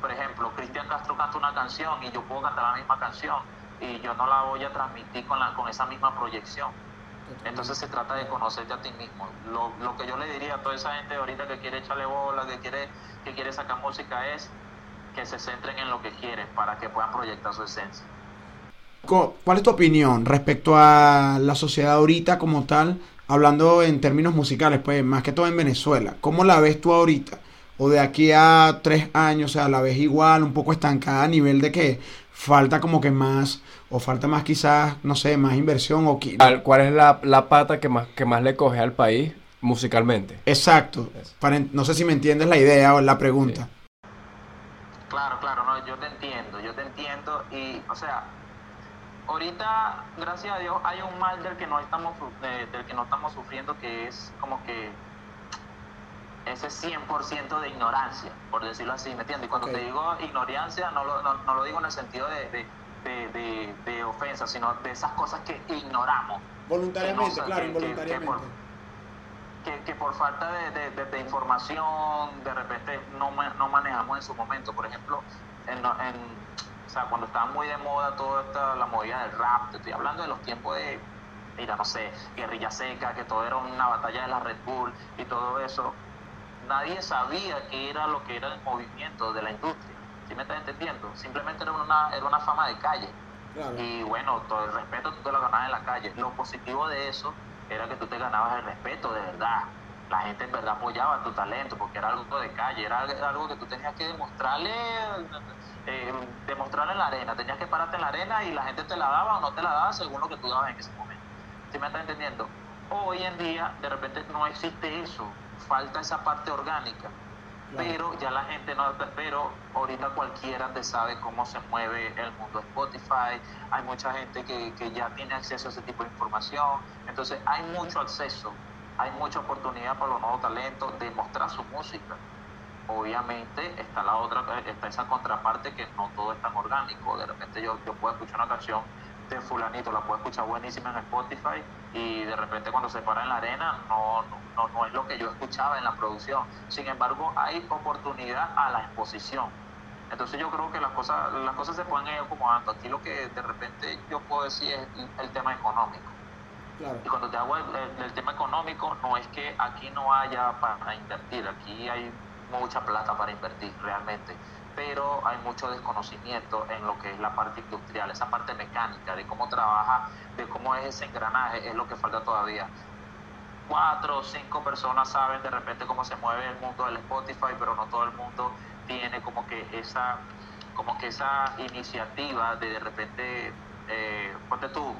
por ejemplo, Cristian Castro canta una canción y yo puedo cantar la misma canción, y yo no la voy a transmitir con, la, con esa misma proyección. Entonces se trata de conocerte a ti mismo. Lo, lo, que yo le diría a toda esa gente ahorita que quiere echarle bola, que quiere, que quiere sacar música es que se centren en lo que quieren para que puedan proyectar su esencia. ¿Cuál es tu opinión respecto a la sociedad ahorita como tal, hablando en términos musicales, pues más que todo en Venezuela? ¿Cómo la ves tú ahorita? ¿O de aquí a tres años, o sea, la ves igual, un poco estancada a nivel de que falta como que más, o falta más quizás, no sé, más inversión o... ¿Cuál es la, la pata que más, que más le coge al país musicalmente? Exacto. Para, no sé si me entiendes la idea o la pregunta. Claro, claro, no, yo te entiendo, yo te entiendo y, o sea, ahorita, gracias a Dios, hay un mal del que no estamos, del que no estamos sufriendo que es como que ese 100% de ignorancia, por decirlo así, ¿me entiendes? Y cuando te digo ignorancia, no lo, no, lo digo en el sentido de, de, de, ofensa, sino de esas cosas que ignoramos. Voluntariamente, claro, involuntariamente. Que, por, falta de, información, de repente no, no manejamos en su momento. Por ejemplo, en, o sea, cuando estaba muy de moda toda esta, la movida del rap, te estoy hablando de los tiempos de, mira, no sé, guerrilla seca, que todo era una batalla de la Red Bull y todo eso nadie sabía qué era lo que era el movimiento de la industria. ¿Sí me estás entendiendo? Simplemente era una, era una fama de calle. Y bueno, todo el respeto tú te lo ganabas en la calle. Lo positivo de eso era que tú te ganabas el respeto de verdad. La gente en verdad apoyaba tu talento porque era algo de calle, era algo que tú tenías que demostrarle, eh, demostrarle en la arena. Tenías que pararte en la arena y la gente te la daba o no te la daba según lo que tú dabas en ese momento. ¿Sí me estás entendiendo? Hoy en día, de repente, no existe eso falta esa parte orgánica. Pero ya la gente no, pero ahorita cualquiera te sabe cómo se mueve el mundo Spotify, hay mucha gente que, que ya tiene acceso a ese tipo de información, entonces hay mucho acceso, hay mucha oportunidad para los nuevos talentos de mostrar su música. Obviamente está la otra, está esa contraparte que no todo es tan orgánico, de repente yo, yo puedo escuchar una canción de fulanito, la puedo escuchar buenísima en Spotify y de repente cuando se para en la arena no, no, no es lo que yo escuchaba en la producción. Sin embargo, hay oportunidad a la exposición. Entonces yo creo que las cosas, las cosas se pueden ir acomodando. Aquí lo que de repente yo puedo decir es el tema económico. Y cuando te hago el, tema económico, no es que aquí no haya para invertir, aquí hay mucha plata para invertir realmente, pero hay mucho desconocimiento en lo que es la parte industrial, esa parte mecánica, de cómo trabaja, de cómo es ese engranaje, es lo que falta todavía. Cuatro o cinco personas saben de repente cómo se mueve el mundo del Spotify, pero no todo el mundo tiene como que esa, como que esa iniciativa de de repente, eh, ponte tú,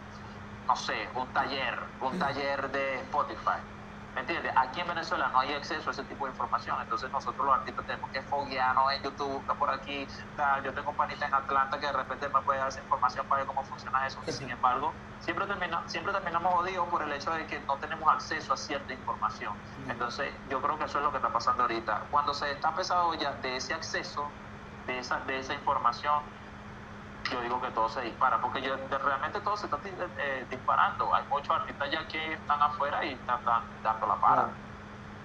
no sé, un taller, un taller de Spotify ¿Me entiendes? Aquí en Venezuela no hay acceso a ese tipo de información, entonces nosotros los artistas tenemos que foguearnos en YouTube, por aquí, tal. yo tengo panita en Atlanta que de repente me puede dar esa información para ver cómo funciona eso, sin embargo, siempre, termina, siempre terminamos jodidos por el hecho de que no tenemos acceso a cierta información. Entonces, yo creo que eso es lo que está pasando ahorita. Cuando se está pesado ya de ese acceso, de esa, de esa información, yo digo que todo se dispara, porque yo, realmente todo se está eh, disparando. Hay muchos artistas ya que están afuera y están, dando la para.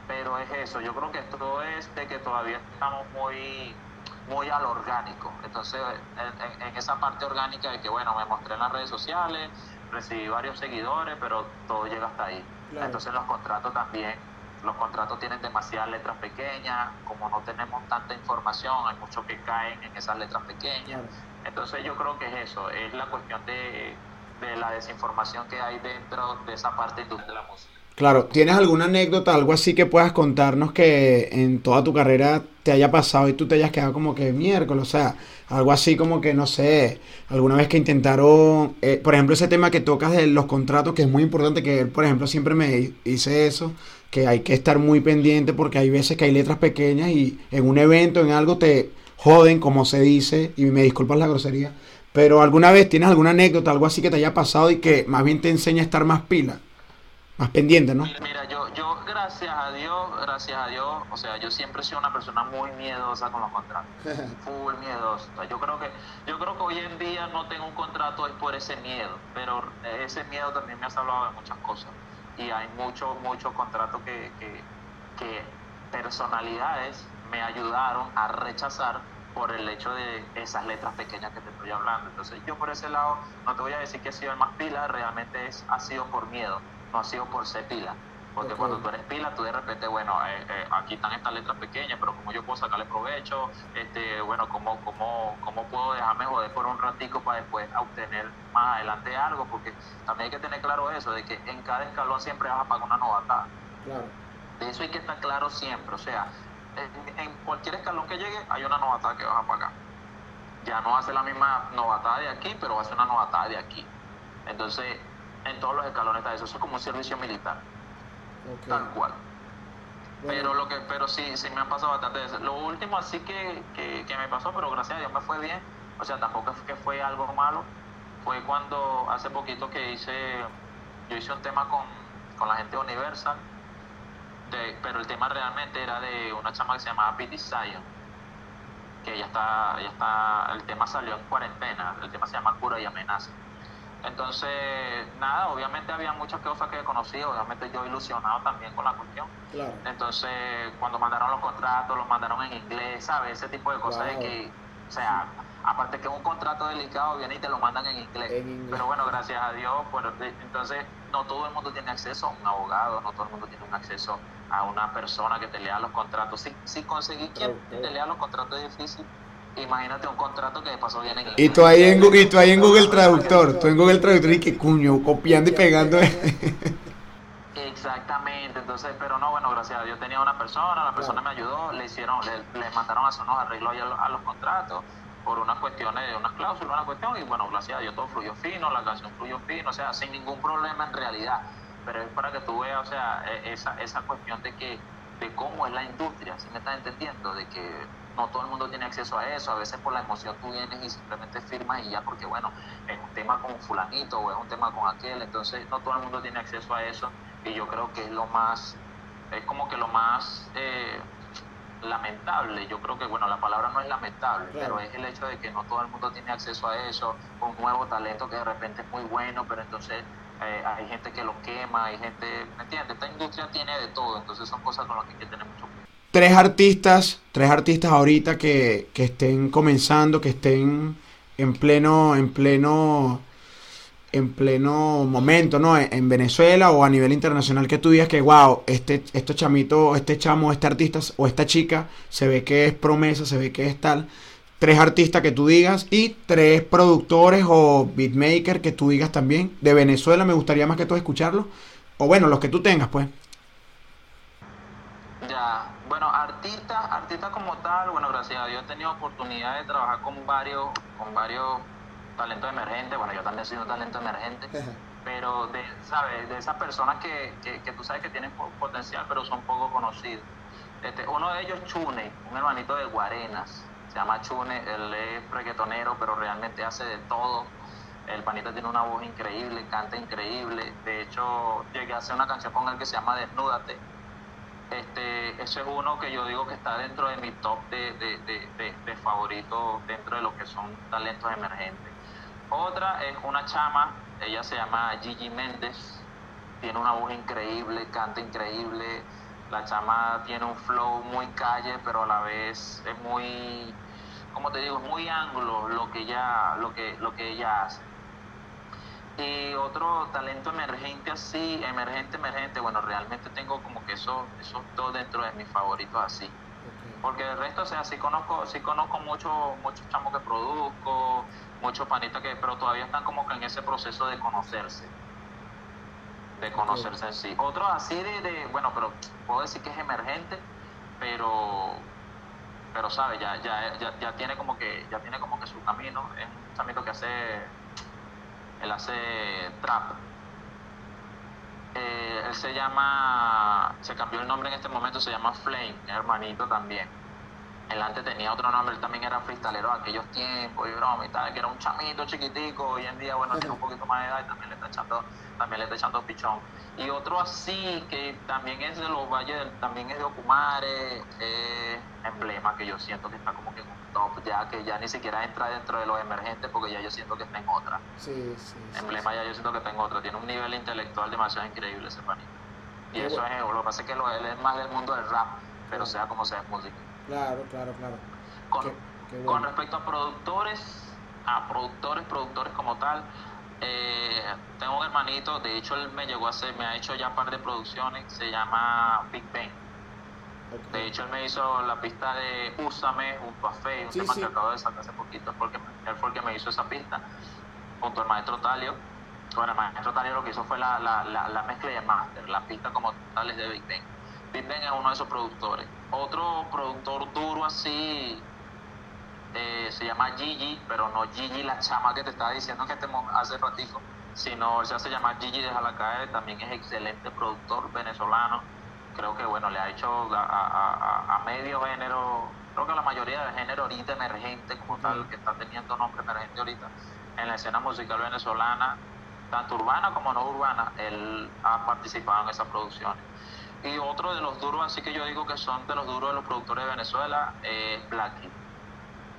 Pero es eso, yo creo que esto es de que todavía estamos muy muy al orgánico. Entonces, en, esa parte orgánica de que, bueno, me mostré en las redes sociales, recibí varios seguidores, pero todo llega hasta ahí. Entonces, los contratos también, los contratos tienen demasiadas letras pequeñas, como no tenemos tanta información, hay muchos que caen en esas letras pequeñas. Entonces yo creo que es eso, es la cuestión de, la desinformación que hay dentro de esa parte de la música. Claro, ¿tienes alguna anécdota, algo así que puedas contarnos que en toda tu carrera te haya pasado y tú te hayas quedado como que miércoles? O sea, algo así como que, no sé, alguna vez que intentaron, eh, por ejemplo, ese tema que tocas de los contratos, que es muy importante, que él, por ejemplo, siempre me dice eso, que hay que estar muy pendiente porque hay veces que hay letras pequeñas y en un evento, en algo, te joden, como se dice, y me disculpas la grosería, pero alguna vez tienes alguna anécdota, algo así que te haya pasado y que más bien te enseña a estar más pila, más pendiente, ¿no? Mira, yo, yo gracias a Dios, gracias a Dios, o sea, yo siempre he sido una persona muy miedosa con los contratos, full miedosa. yo creo que, yo creo que hoy en día no tengo un contrato es por ese miedo, pero ese miedo también me ha salvado de muchas cosas. Y hay muchos, muchos contratos que, que, que personalidades me ayudaron a rechazar por el hecho de esas letras pequeñas que te estoy hablando. Entonces yo por ese lado no te voy a decir que he sido el más pila, realmente es, ha sido por miedo, no ha sido por ser pila. Porque cuando tú eres pila, tú de repente, bueno, eh, eh, aquí están estas letras pequeñas, pero como yo puedo sacarle provecho, este, bueno, ¿cómo, cómo, cómo puedo dejarme joder por un ratico para después obtener más adelante algo? Porque también hay que tener claro eso, de que en cada escalón siempre vas a pagar una novatada. Claro. De eso hay que estar claro siempre, o sea, en, cualquier escalón que llegue hay una novatada que vas a pagar. Ya no hace la misma novatada de aquí, pero ser una novatada de aquí. Entonces, en todos los escalones está eso. Eso es como un servicio militar. Tal cual. Pero lo que, pero sí, sí me han pasado bastante veces. Lo último así que, que, me pasó, pero gracias a Dios me fue bien. O sea, tampoco es que fue algo malo. Fue cuando hace poquito que hice, yo hice un tema con, con la gente de Universal pero el tema realmente era de una chama que se llamaba Pity Zion, que ya está, ya está, el tema salió en cuarentena, el tema se llama Cura y Amenaza. Entonces, nada, obviamente había muchas cosas que he conocido, obviamente yo ilusionado también con la cuestión. Entonces, cuando mandaron los contratos, los mandaron en inglés, ¿sabes? Ese tipo de cosas de que, o sea, aparte que un contrato delicado viene y te lo mandan en inglés. Pero bueno, gracias a Dios, pues, entonces no todo el mundo tiene acceso a un abogado, no todo el mundo tiene un acceso a una persona que te lea los contratos. Si, si conseguí quien te lea los contratos es difícil, imagínate un contrato que de paso viene en inglés. Y tú ahí en, y tú ahí en Google Traductor, tú en Google Traductor y que cuño, copiando y pegando. Exactamente, entonces, pero no, bueno, gracias a Dios tenía una persona, la persona me ayudó, le hicieron, le, mandaron a hacer unos arreglos a, los contratos por unas cuestiones de unas cláusulas, una cuestión, y bueno, gracias a Dios todo fluyó fino, la canción fluyó fino, o sea, sin ningún problema en realidad. Pero es para que tú veas, o sea, e, esa, esa cuestión de que de cómo es la industria, si me estás entendiendo? De que no todo el mundo tiene acceso a eso, a veces por la emoción tú vienes y simplemente firmas y ya porque bueno, es un tema con fulanito o es un tema con aquel, entonces no todo el mundo tiene acceso a eso y yo creo que es lo más, es como que lo más eh, lamentable, yo creo que, bueno, la palabra no es lamentable, pero es el hecho de que no todo el mundo tiene acceso a eso, un nuevo talento que de repente es muy bueno, pero entonces eh, hay gente que lo quema, hay gente, ¿me entiendes? Esta industria tiene de todo, entonces son cosas con las que hay que tener mucho cuidado. Tres artistas, tres artistas ahorita que, que estén comenzando, que estén en pleno, en pleno en pleno momento, ¿no? En Venezuela o a nivel internacional que tú digas que, wow, este, este chamito, este chamo, este artista o esta chica se ve que es promesa, se ve que es tal. Tres artistas que tú digas y tres productores o beatmakers que tú digas también. De Venezuela me gustaría más que todo escucharlo. O bueno, los que tú tengas, pues. Ya, bueno, artistas, artistas como tal, bueno, gracias a Dios he tenido oportunidad de trabajar con varios, con varios talento emergente, bueno, yo también soy un talento emergente, pero de, ¿sabes? De esas personas que, que, tú sabes que tienen potencial, pero son poco conocidos. Este, uno de ellos, Chune, un hermanito de Guarenas, se llama Chune, él es reggaetonero, pero realmente hace de todo. El panita tiene una voz increíble, canta increíble. De hecho, llegué a hacer una canción con él que se llama Desnúdate. Este, ese es uno que yo digo que está dentro de mi top de, de, de, de favoritos dentro de lo que son talentos emergentes. Otra es una chama, ella se llama Gigi Méndez, tiene una voz increíble, canta increíble. La chama tiene un flow muy calle, pero a la vez es muy, como te digo, es muy anglo lo que ella, lo que, lo que ella hace. Y otro talento emergente así, emergente, emergente, bueno, realmente tengo como que esos, esos dos dentro de mis favoritos así. Porque el resto, o sea, sí conozco, sí conozco muchos muchos chamos que produzco, muchos panitas que, pero todavía están como que en ese proceso de conocerse. De conocerse en sí. Otro así de, bueno, pero puedo decir que es emergente, pero pero sabe, ya, ya, ya, ya, tiene como que, ya tiene como que su camino, es un camino que hace, él hace trap. Eh, él se llama, se cambió el nombre en este momento, se llama Flame, hermanito también él antes tenía otro nombre, él también era freestalero de aquellos tiempos y broma y tal, que era un chamito chiquitico, hoy en día, bueno, tiene un poquito más de edad y también le está echando, también le está echando pichón. Y otro así, que también es de los valles, también es de Ocumare, emblema, que yo siento que está como que en un top, ya que ya ni siquiera entra dentro de los emergentes, porque ya yo siento que está en otra. Sí, sí. Emblema ya yo siento que está en otra, tiene un nivel intelectual demasiado increíble ese panito. Y eso es, lo que pasa es que él es más del mundo del rap, pero sea como sea es música. Claro, claro, claro. Con, respecto a productores, a productores, productores como tal, eh, tengo un hermanito, de hecho él me llegó a hacer, me ha hecho ya un par de producciones, se llama Big Bang. De hecho él me hizo la pista de Úsame junto a Fe, un tema que acabo de sacar hace poquito, porque él fue el que me hizo esa pista, junto al maestro Talio. Bueno, el maestro Talio lo que hizo fue la, la, la, mezcla de master, la pista como tal es de Big Bang. Bang es uno de esos productores. Otro productor duro así eh, se llama Gigi, pero no Gigi la chama que te estaba diciendo que estemos hace ratico, sino se hace llamar Gigi de Jalacae, también es excelente productor venezolano. Creo que bueno, le ha hecho a, medio género, creo que la mayoría del género ahorita emergente como tal, que está teniendo nombre emergente ahorita en la escena musical venezolana, tanto urbana como no urbana, él ha participado en esas producciones. Y otro de los duros, así que yo digo que son de los duros de los productores de Venezuela, es Blacky.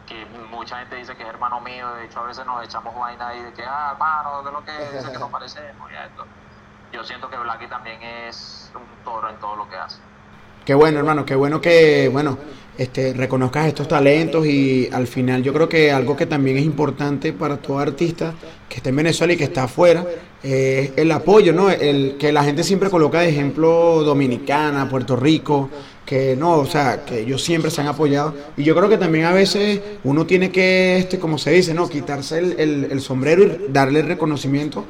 Que mucha gente dice que es hermano mío, de hecho a veces nos echamos vaina ahí de que, ah, hermano, de lo que dice que nos parecemos y esto. Yo siento que Blacky también es un toro en todo lo que hace. Qué bueno, hermano, qué bueno que, bueno, este, reconozcas estos talentos y al final yo creo que algo que también es importante para todo artista que esté en Venezuela y que está afuera es el apoyo, ¿no? El que la gente siempre coloca de ejemplo Dominicana, Puerto Rico, que no, o sea, que ellos siempre se han apoyado y yo creo que también a veces uno tiene que, este, como se dice, ¿no? Quitarse el, el sombrero y darle reconocimiento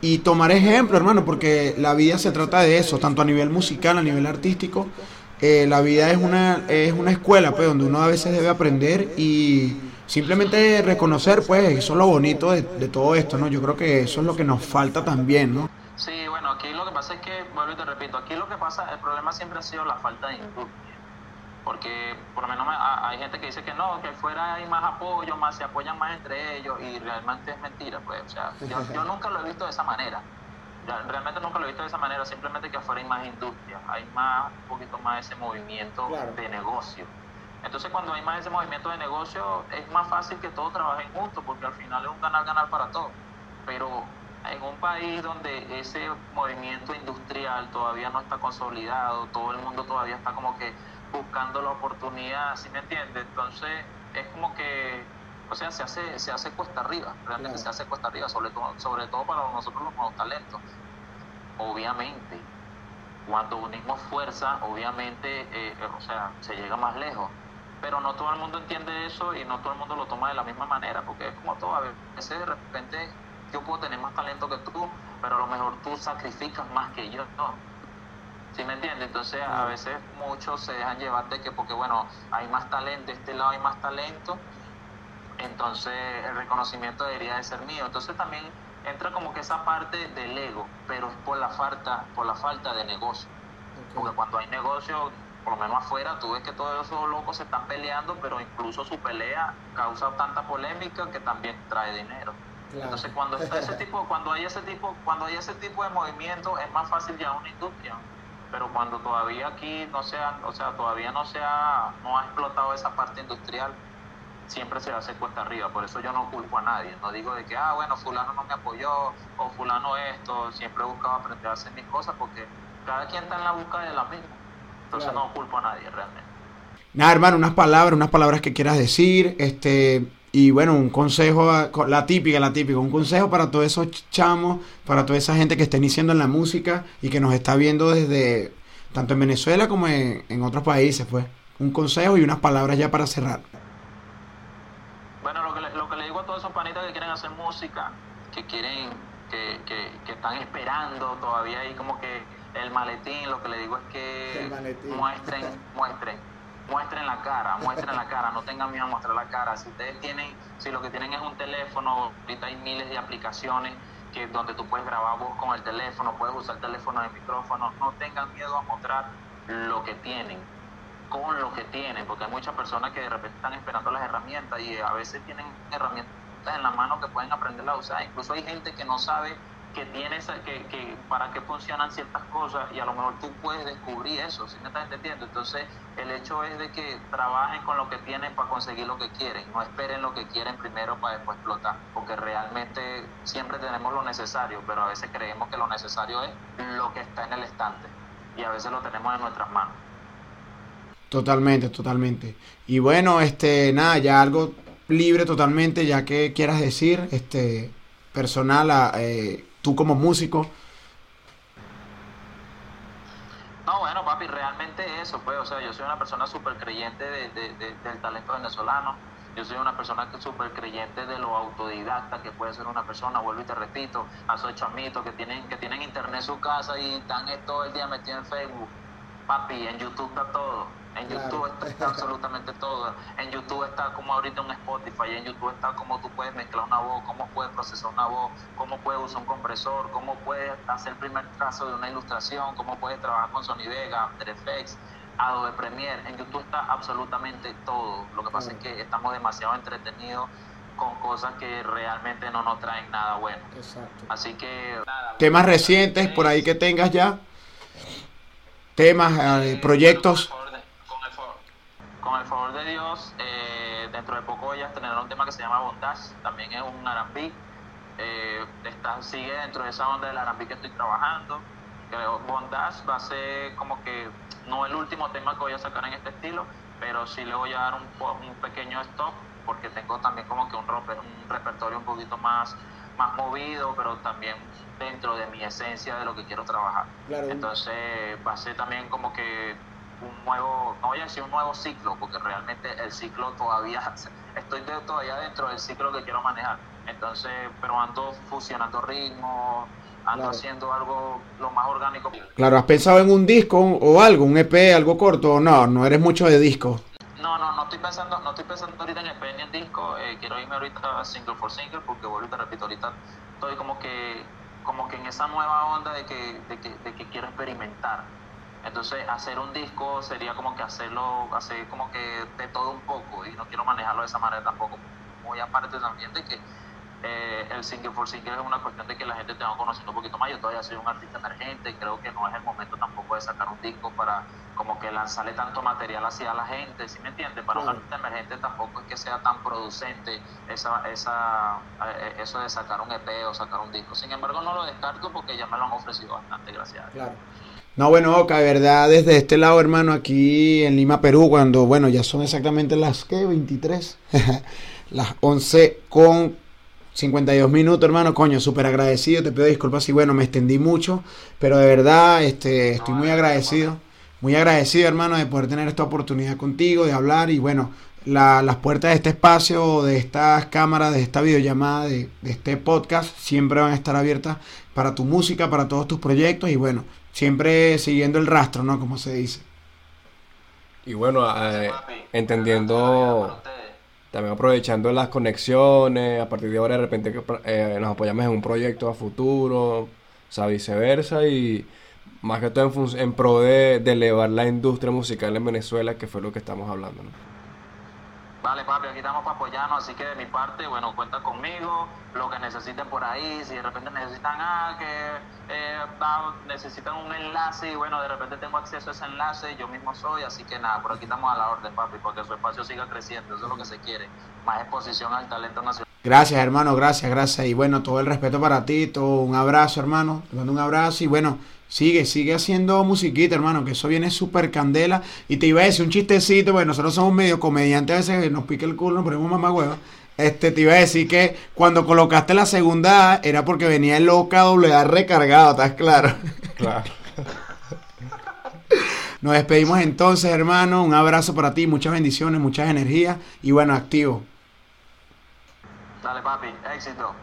y tomar ejemplo, hermano, porque la vida se trata de eso, tanto a nivel musical, a nivel artístico eh, la vida es una, es una escuela, pues, donde uno a veces debe aprender y simplemente reconocer, pues, eso es lo bonito de, todo esto, ¿no? Yo creo que eso es lo que nos falta también, ¿no? Sí, bueno, aquí lo que pasa es que, vuelvo y te repito, aquí lo que pasa, el problema siempre ha sido la falta de industria. Porque por lo menos hay gente que dice que no, que fuera hay más apoyo, más se apoyan más entre ellos y realmente es mentira, pues, o sea, yo nunca lo he visto de esa manera realmente nunca lo he visto de esa manera, simplemente que afuera hay más industria, hay más, un poquito más ese movimiento de negocio. Entonces cuando hay más ese movimiento de negocio es más fácil que todos trabajen juntos porque al final es un ganar-ganar para todos. Pero en un país donde ese movimiento industrial todavía no está consolidado, todo el mundo todavía está como que buscando la oportunidad, ¿sí me entiendes? Entonces es como que o sea, se hace, se hace cuesta arriba, realmente se hace cuesta arriba, sobre todo, sobre todo para nosotros los nuevos talentos. Obviamente, cuando unimos fuerza, obviamente, eh, eh, o sea, se llega más lejos. Pero no todo el mundo entiende eso y no todo el mundo lo toma de la misma manera, porque es como todo, a veces de repente yo puedo tener más talento que tú, pero a lo mejor tú sacrificas más que yo, ¿no? ¿Sí me entiendes? Entonces a veces muchos se dejan llevar de que porque bueno, hay más talento, de este lado hay más talento, entonces el reconocimiento debería de ser mío. Entonces también entra como que esa parte del ego, pero es por la falta, por la falta de negocio. Porque cuando hay negocio, por lo menos afuera, tú ves que todos esos locos se están peleando, pero incluso su pelea causa tanta polémica que también trae dinero. Entonces cuando está ese tipo, cuando hay ese tipo, cuando hay ese tipo de movimiento, es más fácil ya una industria. Pero cuando todavía aquí no se ha, o sea, todavía no se ha, no ha explotado esa parte industrial, siempre se hace cuesta arriba. Por eso yo no culpo a nadie. No digo de que, ah, bueno, fulano no me apoyó o fulano esto. Siempre he buscado aprender a hacer mis cosas porque cada quien está en la búsqueda de la misma. Entonces no culpo a nadie realmente. Nada, hermano, unas palabras, unas palabras que quieras decir, este, y bueno, un consejo, la típica, la típica, un consejo para todos esos chamos, para toda esa gente que está iniciando en la música y que nos está viendo desde, tanto en Venezuela como en, en otros países, pues. Un consejo y unas palabras ya para cerrar. Le digo a todos esos panitas que quieren hacer música, que quieren, que, que, que están esperando todavía ahí como que el maletín, lo que le digo es que muestren, muestren, muestren la cara, muestren la cara, no tengan miedo a mostrar la cara. Si ustedes tienen, si lo que tienen es un teléfono, ahorita hay miles de aplicaciones que donde tú puedes grabar voz con el teléfono, puedes usar el teléfono de micrófono, no tengan miedo a mostrar lo que tienen con lo que tienen, porque hay muchas personas que de repente están esperando las herramientas y a veces tienen herramientas en la mano que pueden aprender a usar. Incluso hay gente que no sabe que tiene que, que para qué funcionan ciertas cosas y a lo mejor tú puedes descubrir eso, si me estás entendiendo? Entonces el hecho es de que trabajen con lo que tienen para conseguir lo que quieren, no esperen lo que quieren primero para después explotar, porque realmente siempre tenemos lo necesario, pero a veces creemos que lo necesario es lo que está en el estante y a veces lo tenemos en nuestras manos. Totalmente, totalmente. Y bueno, este, nada, ya algo libre totalmente, ya que quieras decir, este, personal, a, eh, tú como músico. No, bueno, papi, realmente eso, pues, o sea, yo soy una persona súper creyente de, del talento venezolano, yo soy una persona súper creyente de lo autodidacta que puede ser una persona, vuelvo y te repito, a esos chamitos que tienen, que tienen internet en su casa y están todo el día metidos en Facebook, papi, en YouTube está todo en YouTube está, absolutamente todo. En YouTube está como ahorita un Spotify, en YouTube está como tú puedes mezclar una voz, cómo puedes procesar una voz, cómo puedes usar un compresor, cómo puedes hacer el primer trazo de una ilustración, cómo puedes trabajar con Sony Vega, After Effects, Adobe Premiere. En YouTube está absolutamente todo. Lo que pasa es que estamos demasiado entretenidos con cosas que realmente no nos traen nada bueno. Exacto. Así que... Temas recientes por ahí que tengas ya. Temas, eh, proyectos con el favor de Dios, eh, dentro de poco voy a tener un tema que se llama Bondage, también es un R&B, eh, sigue dentro de esa onda del R&B que estoy trabajando. Creo Bondage va a ser como que no el último tema que voy a sacar en este estilo, pero sí le voy a dar un, pequeño stop porque tengo también como que un, un repertorio un poquito más, más movido, pero también dentro de mi esencia de lo que quiero trabajar. Entonces va a ser también como que un nuevo, no voy a decir un nuevo ciclo, porque realmente el ciclo todavía, estoy todavía dentro del ciclo que quiero manejar. Entonces, pero ando fusionando ritmos, ando haciendo algo lo más orgánico Claro, ¿has pensado en un disco o algo, un EP, algo corto? o No, no eres mucho de disco. No, no, no estoy pensando, no estoy pensando ahorita en EP ni en disco, eh, quiero irme ahorita single for single, porque vuelvo y te repito, ahorita estoy como que, como que en esa nueva onda de que, de que, de que quiero experimentar entonces, hacer un disco sería como que hacerlo, hacer como que de todo un poco, y no quiero manejarlo de esa manera tampoco. Muy aparte también de que eh, el single for single es una cuestión de que la gente te va conociendo un poquito más. Yo todavía soy un artista emergente, creo que no es el momento tampoco de sacar un disco para como que lanzarle tanto material hacia la gente, ¿sí me entiendes? Para un artista emergente tampoco es que sea tan producente esa, esa, eh, eso de sacar un EP o sacar un disco. Sin embargo, no lo descarto porque ya me lo han ofrecido bastante, gracias. Claro. No, bueno, Oca, de verdad, desde este lado, hermano, aquí en Lima, Perú, cuando, bueno, ya son exactamente las, ¿qué? 23. las 11 con 52 minutos, hermano, coño, súper agradecido, te pido disculpas si, bueno, me extendí mucho, pero de verdad, este, estoy muy agradecido, muy agradecido, hermano, de poder tener esta oportunidad contigo, de hablar y, bueno, la- las puertas de este espacio, de estas cámaras, de esta videollamada, de, de este podcast, siempre van a estar abiertas para tu música, para todos tus proyectos y, bueno, siempre siguiendo el rastro, ¿no? Como se dice. Y bueno, eh, entendiendo, también aprovechando las conexiones, a partir de ahora de repente que, eh, nos apoyamos en un proyecto a futuro, o sea, viceversa, y más que todo en, en pro de, de elevar la industria musical en Venezuela, que fue lo que estamos hablando, ¿no? Vale, papi, aquí estamos para apoyarnos, así que de mi parte, bueno, cuenta conmigo, lo que necesiten por ahí, si de repente necesitan ah, que eh, necesitan un enlace y bueno, de repente tengo acceso a ese enlace, yo mismo soy, así que nada, por aquí estamos a la orden, papi, porque su espacio siga creciendo, eso es lo que se quiere, más exposición al talento nacional. Gracias, hermano, gracias, gracias. Y bueno, todo el respeto para ti, todo un abrazo, hermano. Te mando un abrazo y bueno, sigue, sigue haciendo musiquita, hermano, que eso viene súper candela. Y te iba a decir un chistecito, bueno, nosotros somos medio comediantes, a veces nos pica el culo, nos ponemos mamá hueva. Este, te iba a decir que cuando colocaste la segunda A era porque venía el OKWA recargado, ¿estás claro? Claro. Nos despedimos entonces, hermano. Un abrazo para ti, muchas bendiciones, muchas energías y bueno, activo. Dale, papi, éxito.